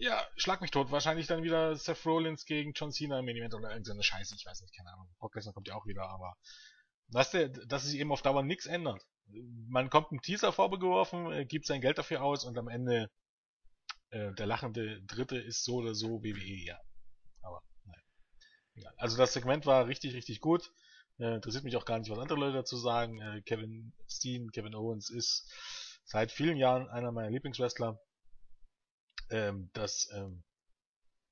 ja, schlag mich tot. Wahrscheinlich dann wieder Seth Rollins gegen John Cena im Event oder irgendeine Scheiße. Ich weiß nicht, keine Ahnung. Brock Lesnar kommt ja auch wieder, aber weißt du, dass sich eben auf Dauer nichts ändert. Man kommt einen Teaser vorgeworfen, äh, gibt sein Geld dafür aus und am Ende äh, der lachende Dritte ist so oder so WWE, ja. Aber nein. Egal. Also das Segment war richtig, richtig gut. Äh, interessiert mich auch gar nicht, was andere Leute dazu sagen. Äh, Kevin Steen, Kevin Owens ist seit vielen Jahren einer meiner Lieblingswrestler ähm, das ähm,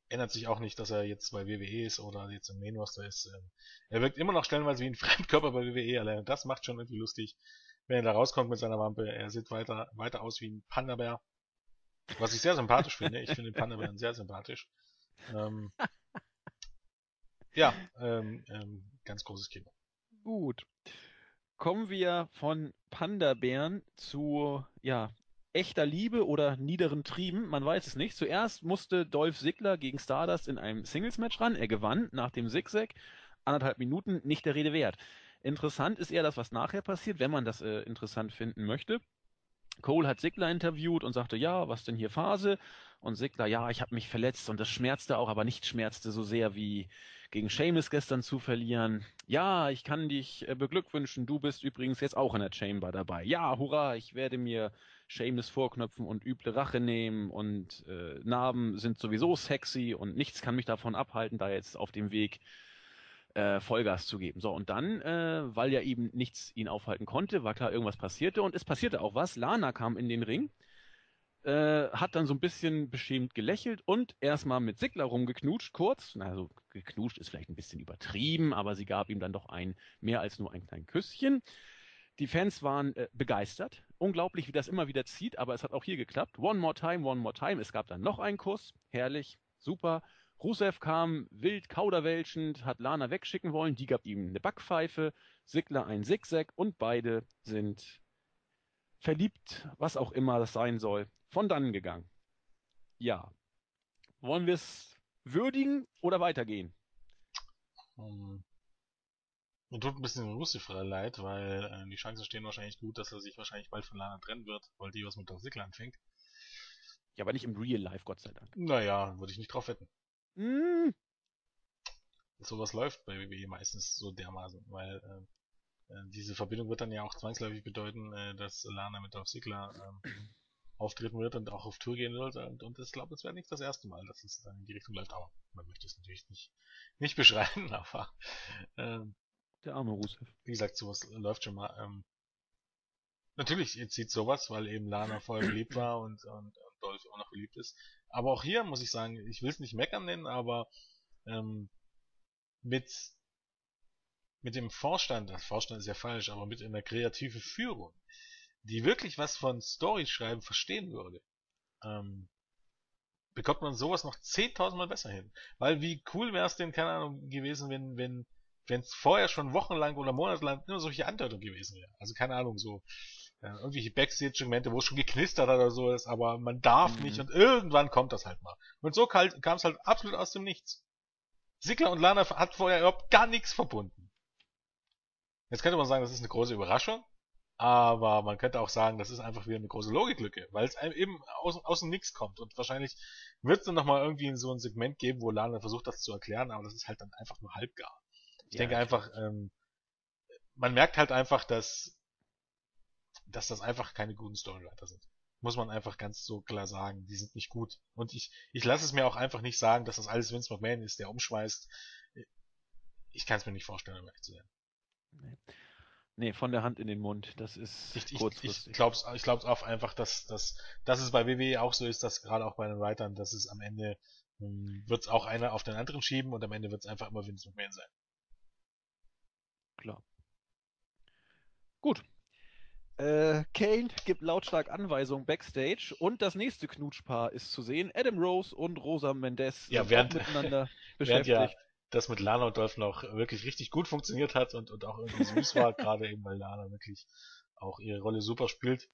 ändert sich auch nicht, dass er jetzt bei WWE ist oder jetzt im Main ist. Ähm, er wirkt immer noch stellenweise wie ein Fremdkörper bei WWE, allein das macht schon irgendwie lustig, wenn er da rauskommt mit seiner Wampe. Er sieht weiter, weiter aus wie ein Panda-Bär. Was ich sehr sympathisch finde. Ich finde den Panda-Bären sehr sympathisch. Ähm, ja, ähm, ähm, ganz großes Kino. Gut. Kommen wir von Panda-Bären zu, ja, echter Liebe oder niederen Trieben, man weiß es nicht. Zuerst musste Dolph Ziggler gegen Stardust in einem Singles-Match ran. Er gewann nach dem Zigzag. Anderthalb Minuten, nicht der Rede wert. Interessant ist eher das, was nachher passiert, wenn man das äh, interessant finden möchte. Cole hat Ziggler interviewt und sagte, ja, was denn hier Phase? Und Sigler, ja, ich habe mich verletzt und das schmerzte auch, aber nicht schmerzte so sehr wie gegen Seamus gestern zu verlieren. Ja, ich kann dich äh, beglückwünschen, du bist übrigens jetzt auch in der Chamber dabei. Ja, hurra, ich werde mir Seamus vorknöpfen und üble Rache nehmen und äh, Narben sind sowieso sexy und nichts kann mich davon abhalten, da jetzt auf dem Weg äh, Vollgas zu geben. So, und dann, äh, weil ja eben nichts ihn aufhalten konnte, war klar, irgendwas passierte und es passierte auch was. Lana kam in den Ring, äh, hat dann so ein bisschen beschämt gelächelt und erstmal mit Sigler rumgeknutscht, kurz. Also geknutscht ist vielleicht ein bisschen übertrieben, aber sie gab ihm dann doch ein mehr als nur ein kleines Küsschen. Die Fans waren äh, begeistert. Unglaublich, wie das immer wieder zieht, aber es hat auch hier geklappt. One more time, one more time. Es gab dann noch einen Kuss. Herrlich, super. Rusev kam wild kauderwelschend, hat Lana wegschicken wollen, die gab ihm eine Backpfeife, Sigler ein Zigzag und beide sind verliebt, was auch immer das sein soll, von dannen gegangen. Ja. Wollen wir es würdigen oder weitergehen? Um, ähm, mir tut ein bisschen Rusev leid, weil äh, die Chancen stehen wahrscheinlich gut, dass er sich wahrscheinlich bald von Lana trennen wird, weil die was mit der Sigler anfängt. Ja, aber nicht im Real Life, Gott sei Dank. Naja, würde ich nicht drauf wetten. Mm. Sowas läuft bei WWE meistens so dermaßen, weil äh, diese Verbindung wird dann ja auch zwangsläufig bedeuten, äh, dass Lana mit Dolph Ziggler ähm, auftreten wird und auch auf Tour gehen wird. Und, und ich glaube, es wäre nicht das erste Mal, dass es dann in die Richtung läuft. Aber man möchte es natürlich nicht, nicht beschreiben, aber ähm, der arme Rusev. Wie gesagt, sowas läuft schon mal. Ähm, natürlich zieht sowas, weil eben Lana vorher beliebt war und, und, und Dolph auch noch beliebt ist. Aber auch hier muss ich sagen, ich will es nicht meckern nennen, aber ähm, mit mit dem Vorstand, das Vorstand ist ja falsch, aber mit einer kreativen Führung, die wirklich was von Stories schreiben verstehen würde, ähm, bekommt man sowas noch 10.000 Mal besser hin. Weil wie cool wäre es denn, keine Ahnung, gewesen, wenn, wenn, wenn es vorher schon wochenlang oder monatelang nur solche Andeutungen gewesen wäre. Also keine Ahnung, so, ja, irgendwelche Backstage-Segmente, wo es schon geknistert hat oder so ist, aber man darf mhm. nicht und irgendwann kommt das halt mal. Und so kam es halt absolut aus dem Nichts. Sigler und Lana hat vorher überhaupt gar nichts verbunden. Jetzt könnte man sagen, das ist eine große Überraschung, aber man könnte auch sagen, das ist einfach wieder eine große Logiklücke, weil es einem eben aus, aus dem Nix kommt. Und wahrscheinlich wird es dann nochmal irgendwie so ein Segment geben, wo Lana versucht, das zu erklären, aber das ist halt dann einfach nur halbgar. Ich ja, denke einfach, ähm, man merkt halt einfach, dass dass das einfach keine guten Storywriter sind. Muss man einfach ganz so klar sagen. Die sind nicht gut. Und ich, ich lasse es mir auch einfach nicht sagen, dass das alles Vince McMahon ist, der umschweißt. Ich kann es mir nicht vorstellen, um ehrlich zu sein. Nee. nee. von der Hand in den Mund. Das ist ich, kurzfristig. Ich, ich glaube ich glaub's auch einfach, dass, dass, dass es bei WWE auch so ist, dass gerade auch bei den Writern, dass es am Ende hm, wird es auch einer auf den anderen schieben und am Ende wird es einfach immer Vince McMahon sein. Klar. Gut, äh, Kane gibt lautstark Anweisungen backstage und das nächste Knutschpaar ist zu sehen. Adam Rose und Rosa Mendes ja, während, miteinander beschäftigt. Während ja das mit Lana und Dolph noch wirklich richtig gut funktioniert hat und, und auch irgendwie süß war, gerade eben weil Lana wirklich auch ihre Rolle super spielt,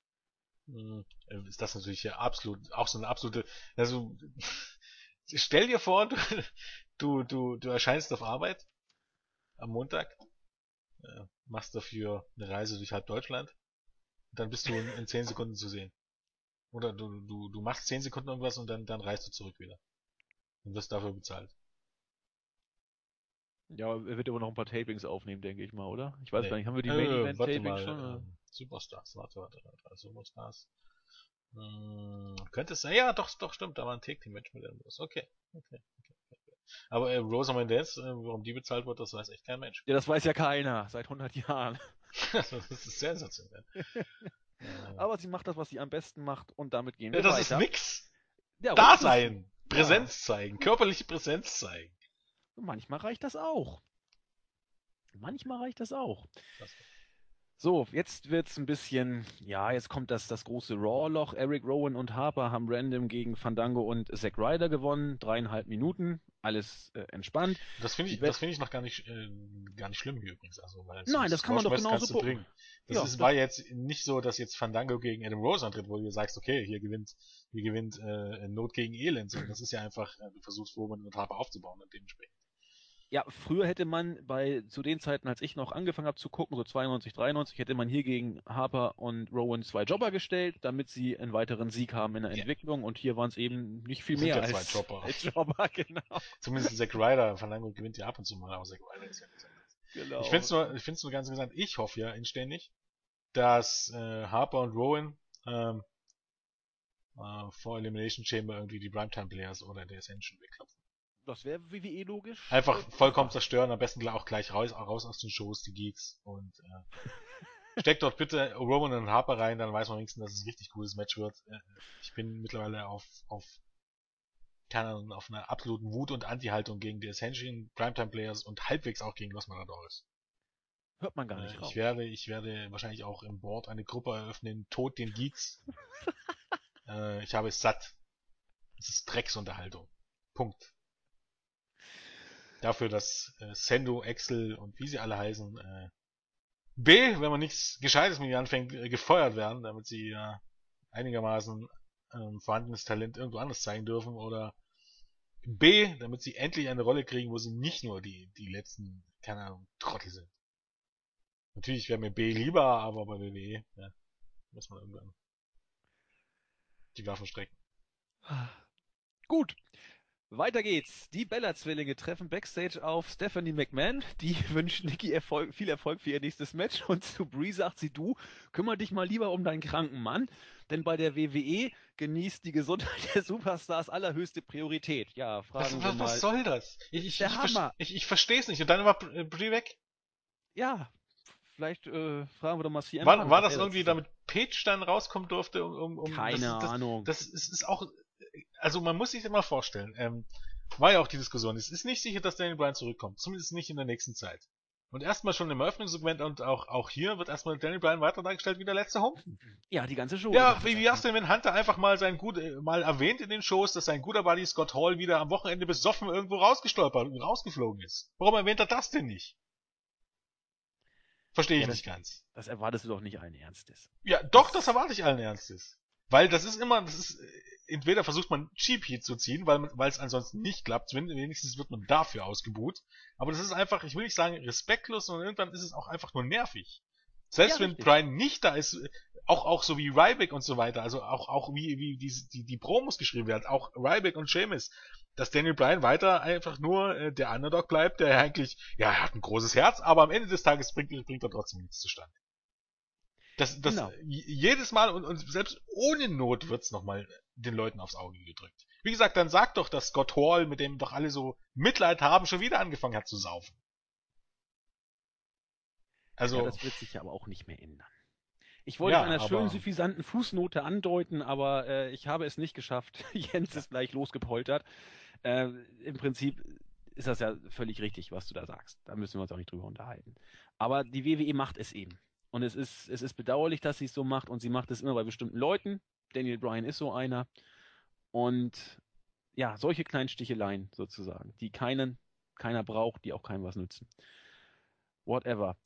hm, ist das natürlich ja absolut, auch so eine absolute, also stell dir vor, du, du, du, du erscheinst auf Arbeit am Montag, äh, machst dafür eine Reise durch halb Deutschland dann bist du in, in 10 Sekunden zu sehen. Oder du, du, du machst 10 Sekunden irgendwas und dann, dann reist du zurück wieder. Und wirst dafür bezahlt. Ja, er wird aber noch ein paar Tapings aufnehmen, denke ich mal, oder? Ich weiß nee. gar nicht, haben wir die Main Event äh, Tapings schon? Ähm, Superstars, warte, warte, warte, Superstars. Hm, könnte es sein, ja, doch, doch, stimmt, da war ein Take Team Match mit irgendwas. Okay, okay, okay. Aber äh, Rosa Mendez, äh, warum die bezahlt wird, das weiß echt kein Mensch. Ja, das weiß ja keiner, seit 100 Jahren. das ist sensationell. Aber sie macht das, was sie am besten macht und damit gehen wir ja, das weiter. Das ist nix. Ja, da sein. Präsenz ja. zeigen. Körperliche Präsenz zeigen. Manchmal reicht das auch. Manchmal reicht das auch. Das so, jetzt wird's ein bisschen, ja, jetzt kommt das, das große Raw-Loch. Eric Rowan und Harper haben random gegen Fandango und Zack Ryder gewonnen. Dreieinhalb Minuten, alles äh, entspannt. Das finde ich, das finde ich noch gar nicht, äh, gar nicht schlimm hier übrigens. Also, weil Nein, das kann man doch genauso bringen. Das, ja, ist, war jetzt nicht so, dass jetzt Fandango gegen Adam Rose antritt, wo du sagst, okay, hier gewinnt, hier gewinnt äh, Not gegen Elend, das ist ja einfach, äh, du versuchst Rowan und Harper aufzubauen und dementsprechend. Ja, früher hätte man bei, zu den Zeiten, als ich noch angefangen habe zu gucken, so 92, 93, hätte man hier gegen Harper und Rowan zwei Jobber gestellt, damit sie einen weiteren Sieg haben in der Ja. Entwicklung und hier waren es eben nicht viel Sind mehr ja als zwei Jobber. Jobber, genau. Zumindest Zack Ryder, Fandango gewinnt ja ab und zu mal, aber Zack Ryder ist ja nicht so. genau. Ich finde es nur, ich find's nur ganz interessant, ich hoffe ja inständig, dass äh, Harper und Rowan ähm, äh, vor Elimination Chamber irgendwie die Primetime Players oder der Ascension wegklopfen. Das wäre WWE logisch. Einfach vollkommen zerstören, am besten auch gleich raus, raus aus den Shows, die Geeks und äh, steckt dort bitte Roman und Harper rein, dann weiß man wenigstens, dass es ein richtig cooles Match wird. Äh, ich bin mittlerweile auf, auf keine Ahnung, auf einer absoluten Wut- und Anti-Haltung gegen die Ascension, Primetime Players und halbwegs auch gegen Los Matadores. Hört man gar Äh, nicht raus. ich werde, ich werde wahrscheinlich auch im Board eine Gruppe eröffnen, Tod den Geeks. äh, ich habe es satt. Es ist Drecksunterhaltung. Punkt. Dafür, dass äh, Sendo, Excel und wie sie alle heißen, äh, B, wenn man nichts Gescheites mit ihnen anfängt, äh, gefeuert werden, damit sie äh, einigermaßen ähm, vorhandenes Talent irgendwo anders zeigen dürfen oder B, damit sie endlich eine Rolle kriegen, wo sie nicht nur die, die letzten, keine Ahnung, Trottel sind. Natürlich wäre mir B lieber, aber bei WWE, ja, muss man irgendwann die Waffen strecken. Gut. Weiter geht's. Die Bella-Zwillinge treffen Backstage auf Stephanie McMahon. Die wünschen Nikki Erfolg, viel Erfolg für ihr nächstes Match. Und zu Brie sagt sie, du, kümmere dich mal lieber um deinen kranken Mann. Denn bei der WWE genießt die Gesundheit der Superstars allerhöchste Priorität. Ja, fragen Was, wir was, mal. was soll das? Ich, ich, Der ich, Hammer. ich, ich verstehe es nicht. Und dann war äh, Brie weg. Ja, vielleicht äh, fragen wir doch mal CM War, war das irgendwie, damit Page dann rauskommen durfte, um, um, um Keine das, das, Ahnung. Das ist, ist auch, also man muss sich das mal vorstellen. Ähm, war ja auch die Diskussion. Es ist nicht sicher, dass Daniel Bryan zurückkommt. Zumindest nicht in der nächsten Zeit. Und erstmal schon im Eröffnungssegment und auch, auch hier wird erstmal Daniel Bryan weiter dargestellt wie der letzte Humpen. ja, die ganze Show. Ja, wie, wie hast du denn, wenn Hunter einfach mal sein gut, äh, mal erwähnt in den Shows, dass sein guter Buddy Scott Hall wieder am Wochenende besoffen irgendwo rausgestolpert und rausgeflogen ist? Warum erwähnt er das denn nicht? Verstehe ich Ja, das- nicht ganz. Das erwartest du doch nicht allen Ernstes. Ja, doch, das erwarte ich allen Ernstes. Weil das ist immer, das ist, entweder versucht man Cheap Heat zu ziehen, weil weil es ansonsten nicht klappt, wen- wenigstens wird man dafür ausgebuht. Aber das ist einfach, ich will nicht sagen respektlos, sondern irgendwann ist es auch einfach nur nervig. Selbst Ja, wenn. Brian nicht da ist, auch, auch so wie Ryback und so weiter, also auch, auch wie, wie die, die, die Promos geschrieben werden, auch Ryback und Sheamus, dass Daniel Bryan weiter einfach nur äh, der Underdog bleibt, der eigentlich, ja, er hat ein großes Herz, aber am Ende des Tages bringt, bringt er trotzdem nichts zustande. Das, das Genau. jedes Mal und, und selbst ohne Not wird's nochmal den Leuten aufs Auge gedrückt. Wie gesagt, dann sag doch, dass Scott Hall, mit dem doch alle so Mitleid haben, schon wieder angefangen hat zu saufen. Also, Ja, das wird sich ja aber auch nicht mehr ändern. Ich wollte Ja, in einer schönen suffisanten Fußnote andeuten, aber äh, ich habe es nicht geschafft. Jens ist gleich losgepoltert. Äh, Im Prinzip ist das ja völlig richtig, was du da sagst. Da müssen wir uns auch nicht drüber unterhalten. Aber die WWE macht es eben. Und es ist, es ist bedauerlich, dass sie es so macht und sie macht es immer bei bestimmten Leuten. Daniel Bryan ist so einer. Und ja, solche kleinen Sticheleien sozusagen, die keinen, keiner braucht, die auch keinem was nützen. Whatever.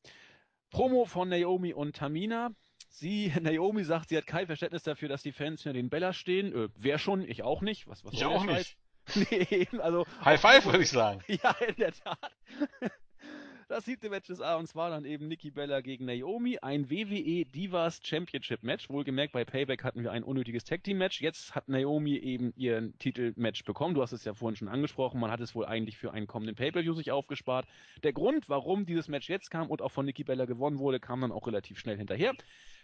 Promo von Naomi und Tamina. Sie, Naomi sagt, sie hat kein Verständnis dafür, dass die Fans hinter den Bella stehen. Äh, wer schon? Ich auch nicht. Was, was ich auch nicht. Nee, also High Five, würde ich sagen. ja, in der Tat. Das siebte Match des Abends war dann eben Nikki Bella gegen Naomi, ein WWE Divas Championship Match. Wohlgemerkt, bei Payback hatten wir ein unnötiges Tag Team Match. Jetzt hat Naomi eben ihren Titelmatch bekommen. Du hast es ja vorhin schon angesprochen. Man hat es wohl eigentlich für einen kommenden Pay-Per-View sich aufgespart. Der Grund, warum dieses Match jetzt kam und auch von Nikki Bella gewonnen wurde, kam dann auch relativ schnell hinterher.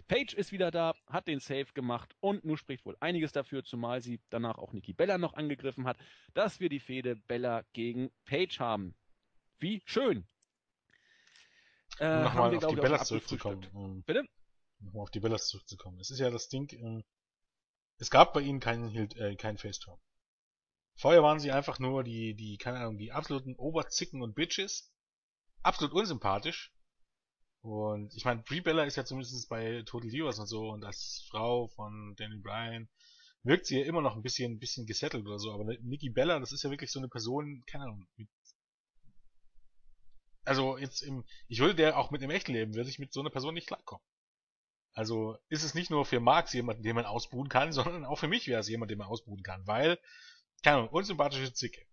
Paige ist wieder da, hat den Save gemacht und nun spricht wohl einiges dafür, zumal sie danach auch Nikki Bella noch angegriffen hat, dass wir die Fehde Bella gegen Paige haben. Wie schön. Äh, Um nochmal auf die Bellas zurückzukommen. Ähm, Bitte? Nochmal auf die Bellas zurückzukommen. Es ist ja das Ding, ähm, es gab bei ihnen keinen, äh, keinen Face-Turn. Vorher waren sie einfach nur die, die, keine Ahnung, die absoluten Oberzicken und Bitches. Absolut unsympathisch. Und ich meine, Brie Bella ist ja zumindest bei Total Divas und so und als Frau von Daniel Bryan wirkt sie ja immer noch ein bisschen, ein bisschen gesettelt oder so, aber Nikki Bella, das ist ja wirklich so eine Person, keine Ahnung, mit also jetzt im, ich würde der auch mit dem echten Leben, würde ich mit so einer Person nicht klarkommen. Also ist es nicht nur für Marx jemanden, den man ausbuhen kann, sondern auch für mich wäre es jemand, den man ausbuhen kann, weil, keine Ahnung, unsympathische Zicke.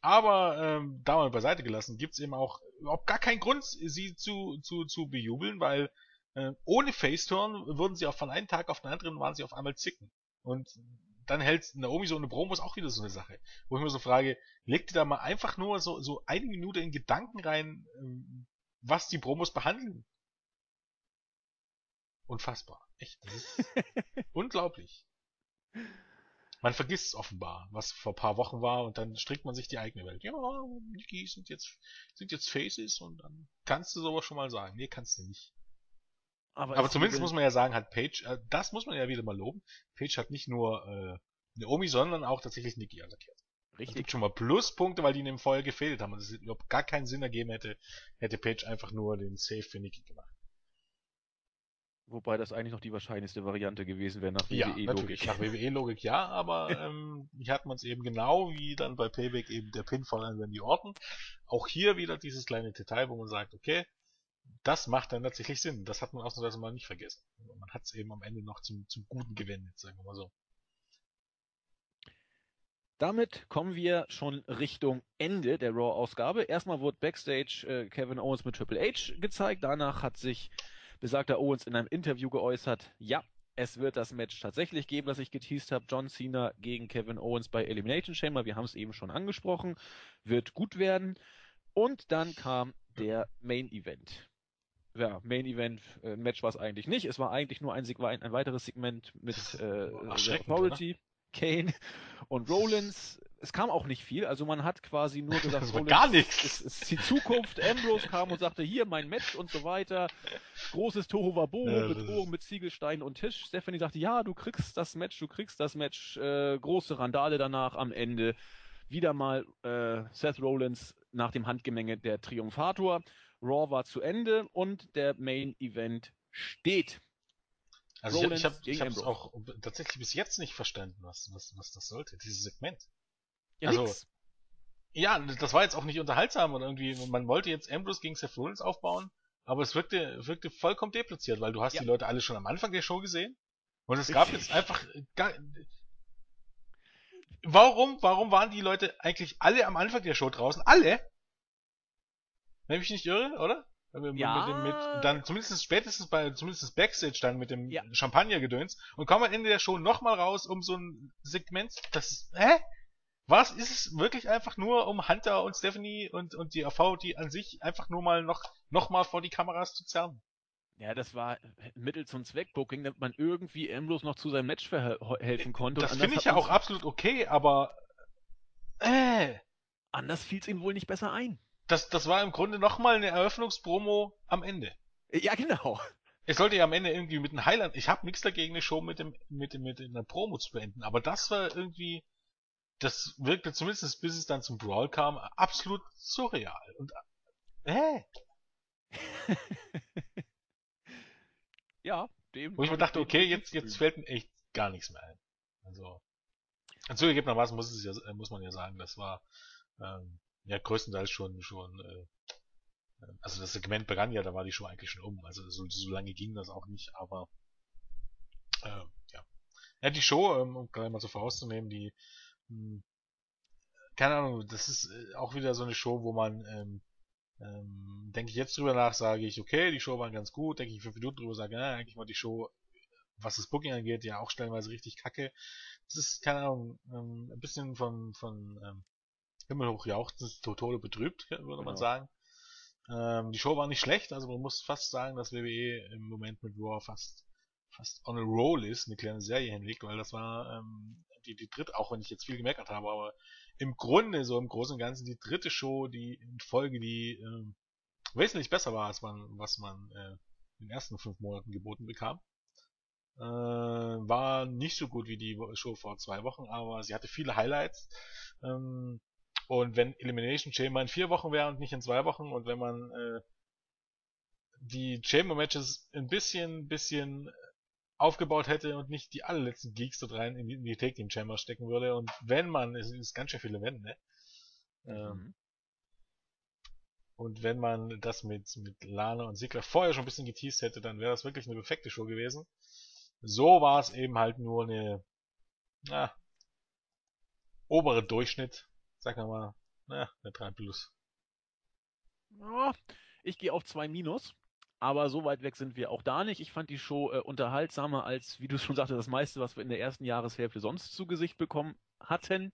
Aber ähm, da mal beiseite gelassen, gibt's eben auch überhaupt gar keinen Grund, sie zu, zu, zu bejubeln, weil äh, ohne Faceturn würden sie auch von einem Tag auf den anderen waren sie auf einmal zicken. Und dann hält Naomi so eine Promos auch wieder so eine Sache. Wo ich mir so frage, legt ihr da mal einfach nur so, so eine Minute in Gedanken rein, ähm, was die Promos behandeln? Unfassbar. Echt. Das ist unglaublich. Man vergisst es offenbar, was vor paar Wochen war und dann strickt man sich die eigene Welt. Ja, die sind jetzt, sind jetzt Faces und dann kannst du sowas schon mal sagen. Nee, kannst du nicht. Aber, Aber zumindest muss man ja sagen, hat Page, äh, das muss man ja wieder mal loben. Page hat nicht nur äh, Naomi, sondern auch tatsächlich Nikki attackiert. Richtig. Das gibt schon mal Pluspunkte, weil die in dem Feuer gefehlt haben und es überhaupt gar keinen Sinn ergeben hätte, hätte Page einfach nur den Save für Nikki gemacht. Wobei das eigentlich noch die wahrscheinlichste Variante gewesen wäre nach WWE-Logik. Ja, nach WWE-Logik ja, aber ähm, hier hat man es eben genau wie dann bei Payback eben der Pinfall an Randy Orton. Auch hier wieder dieses kleine Detail, wo man sagt, okay, das macht dann tatsächlich Sinn. Das hat man ausnahmsweise mal nicht vergessen. Man hat es eben am Ende noch zum, zum Guten gewendet, sagen wir mal so. Damit kommen wir schon Richtung Ende der Raw-Ausgabe. Erstmal wurde Backstage äh, Kevin Owens mit Triple H gezeigt. Danach hat sich besagter Owens in einem Interview geäußert, ja, es wird das Match tatsächlich geben, das ich geteased habe. John Cena gegen Kevin Owens bei Elimination Chamber. Wir haben es eben schon angesprochen. Wird gut werden. Und dann kam der Main Event ja, Main Event äh, Match war es eigentlich nicht. Es war eigentlich nur ein, ein, ein weiteres Segment mit äh, Authority, Kane und Rollins. Es kam auch nicht viel, also man hat quasi nur gesagt, war gar nichts. Ist, ist die Zukunft. Ambrose kam und sagte, hier mein Match und so weiter. Großes Tohuwabo, ja, Bedrohung mit Ziegelstein und Tisch. Stephanie sagte, ja, du kriegst das Match, du kriegst das Match. Äh, große Randale danach am Ende. Wieder mal äh, Seth Rollins nach dem Handgemenge der Triumphator. Raw war zu Ende und der Main Event steht. Also Rollins ich, ich habe es auch tatsächlich bis jetzt nicht verstanden, was, was, was das sollte, dieses Segment. Ja, also, nix. ja, das war jetzt auch nicht unterhaltsam und irgendwie, man wollte jetzt Ambrose gegen Seth Rollins aufbauen, aber es wirkte, wirkte vollkommen deplatziert, weil du hast ja. die Leute alle schon am Anfang der Show gesehen und es gab jetzt einfach gar, Warum, warum waren die Leute eigentlich alle am Anfang der Show draußen? Alle? Wenn ich mich nicht irre, oder? Ja. Mit dem, mit, dann zumindest spätestens bei, zumindest Backstage dann mit dem ja. Champagner-Gedöns und kommen am Ende der Show nochmal raus um so ein Segment, das, hä? Was ist es wirklich einfach nur, um Hunter und Stephanie und, und die AV, die an sich einfach nur mal noch, noch mal vor die Kameras zu zerren? Ja, das war Mittel zum Zweckbooking, damit man irgendwie Ambrose noch zu seinem Match verhelfen konnte. Das finde ich ja auch absolut okay, aber, äh. Anders fiel es ihm wohl nicht besser ein das, das war im Grunde nochmal eine Eröffnungspromo am Ende. Ja, genau. Es sollte ja am Ende irgendwie mit einem Highlight. Ich habe nichts dagegen, eine Show mit dem, mit dem, mit einer Promo zu beenden, aber das war irgendwie, das wirkte zumindest bis es dann zum Brawl kam, absolut surreal. Und, äh. ja, dem. Wo ich mir dachte, okay, jetzt, jetzt fällt mir echt gar nichts mehr ein. Also, zugegebenermaßen muss es ja, muss man ja sagen, das war, ähm, ja, größtenteils schon, schon, äh, also das Segment begann ja, da war die Show eigentlich schon um. Also so, so lange ging das auch nicht, aber äh, ja. Ja, die Show, ähm, um gleich mal so vorauszunehmen, die, mh, hm, keine Ahnung, das ist äh, auch wieder so eine Show, wo man, ähm, ähm, denke ich jetzt drüber nach, sage ich, okay, die Show war ganz gut, denke ich fünf Minuten drüber, sage, ja, eigentlich war die Show, was das Booking angeht, ja auch stellenweise richtig kacke. Das ist, keine Ahnung, ähm, ein bisschen von, von ähm, himmelhoch jauchzend, zu Tode betrübt, würde genau. man sagen. Ähm, die Show war nicht schlecht, also man muss fast sagen, dass WWE im Moment mit Raw fast fast on a roll ist, eine kleine Serie hinlegt, weil das war ähm, die, die dritte, auch wenn ich jetzt viel gemeckert habe, aber im Grunde, so im Großen und Ganzen, die dritte Show, die in Folge, die ähm, wesentlich besser war, als man, was man äh, in den ersten fünf Monaten geboten bekam. Äh, war nicht so gut wie die Show vor zwei Wochen, aber sie hatte viele Highlights. Ähm, und wenn Elimination Chamber in vier Wochen wäre und nicht in zwei Wochen und wenn man äh, die Chamber Matches ein bisschen, bisschen aufgebaut hätte und nicht die allerletzten Geeks dort rein in die, in die Take Team Chamber stecken würde und wenn man, es ist ganz schön viele Wenn, ne? Ähm, mhm. Und wenn man das mit, mit Lana und Sigler vorher schon ein bisschen geteased hätte, dann wäre das wirklich eine perfekte Show gewesen. So war es eben halt nur eine, na, obere Durchschnitt sagen wir mal, Na, eine 3 plus. Ja, ich gehe auf 2 minus. Aber so weit weg sind wir auch da nicht. Ich fand die Show äh, unterhaltsamer als, wie du schon sagtest, das meiste, was wir in der ersten Jahreshälfte sonst zu Gesicht bekommen hatten.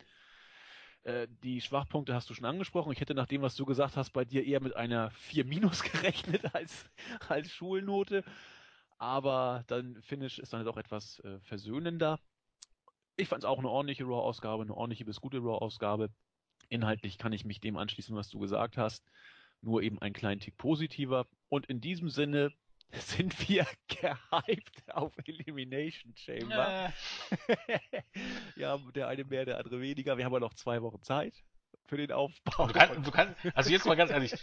Äh, die Schwachpunkte hast du schon angesprochen. Ich hätte nach dem, was du gesagt hast, bei dir eher mit einer 4 minus gerechnet als, als Schulnote. Aber dann Finish ist dann doch etwas äh, versöhnender. Ich fand es auch eine ordentliche Raw-Ausgabe, eine ordentliche bis gute Raw-Ausgabe. Inhaltlich kann ich mich dem anschließen, was du gesagt hast nur eben einen kleinen Tick positiver. Und in diesem Sinne sind wir gehypt auf Elimination Chamber. Äh. ja, der eine mehr, der andere weniger. Wir haben ja noch zwei Wochen Zeit für den Aufbau. Du kannst, du kannst, also jetzt mal ganz ehrlich,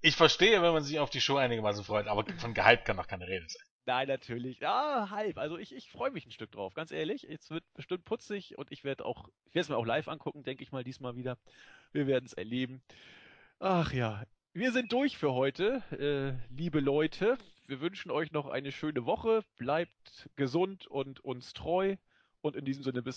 ich verstehe, wenn man sich auf die Show einigermaßen freut, aber von gehypt kann doch keine Rede sein. Nein, natürlich. Ja, halb. Also ich, ich freue mich ein Stück drauf, ganz ehrlich. Es wird bestimmt putzig und ich werde auch, ich werde es mir auch live angucken, denke ich mal diesmal wieder. Wir werden es erleben. Ach ja, wir sind durch für heute, äh, liebe Leute. Wir wünschen euch noch eine schöne Woche. Bleibt gesund und uns treu. Und in diesem Sinne bis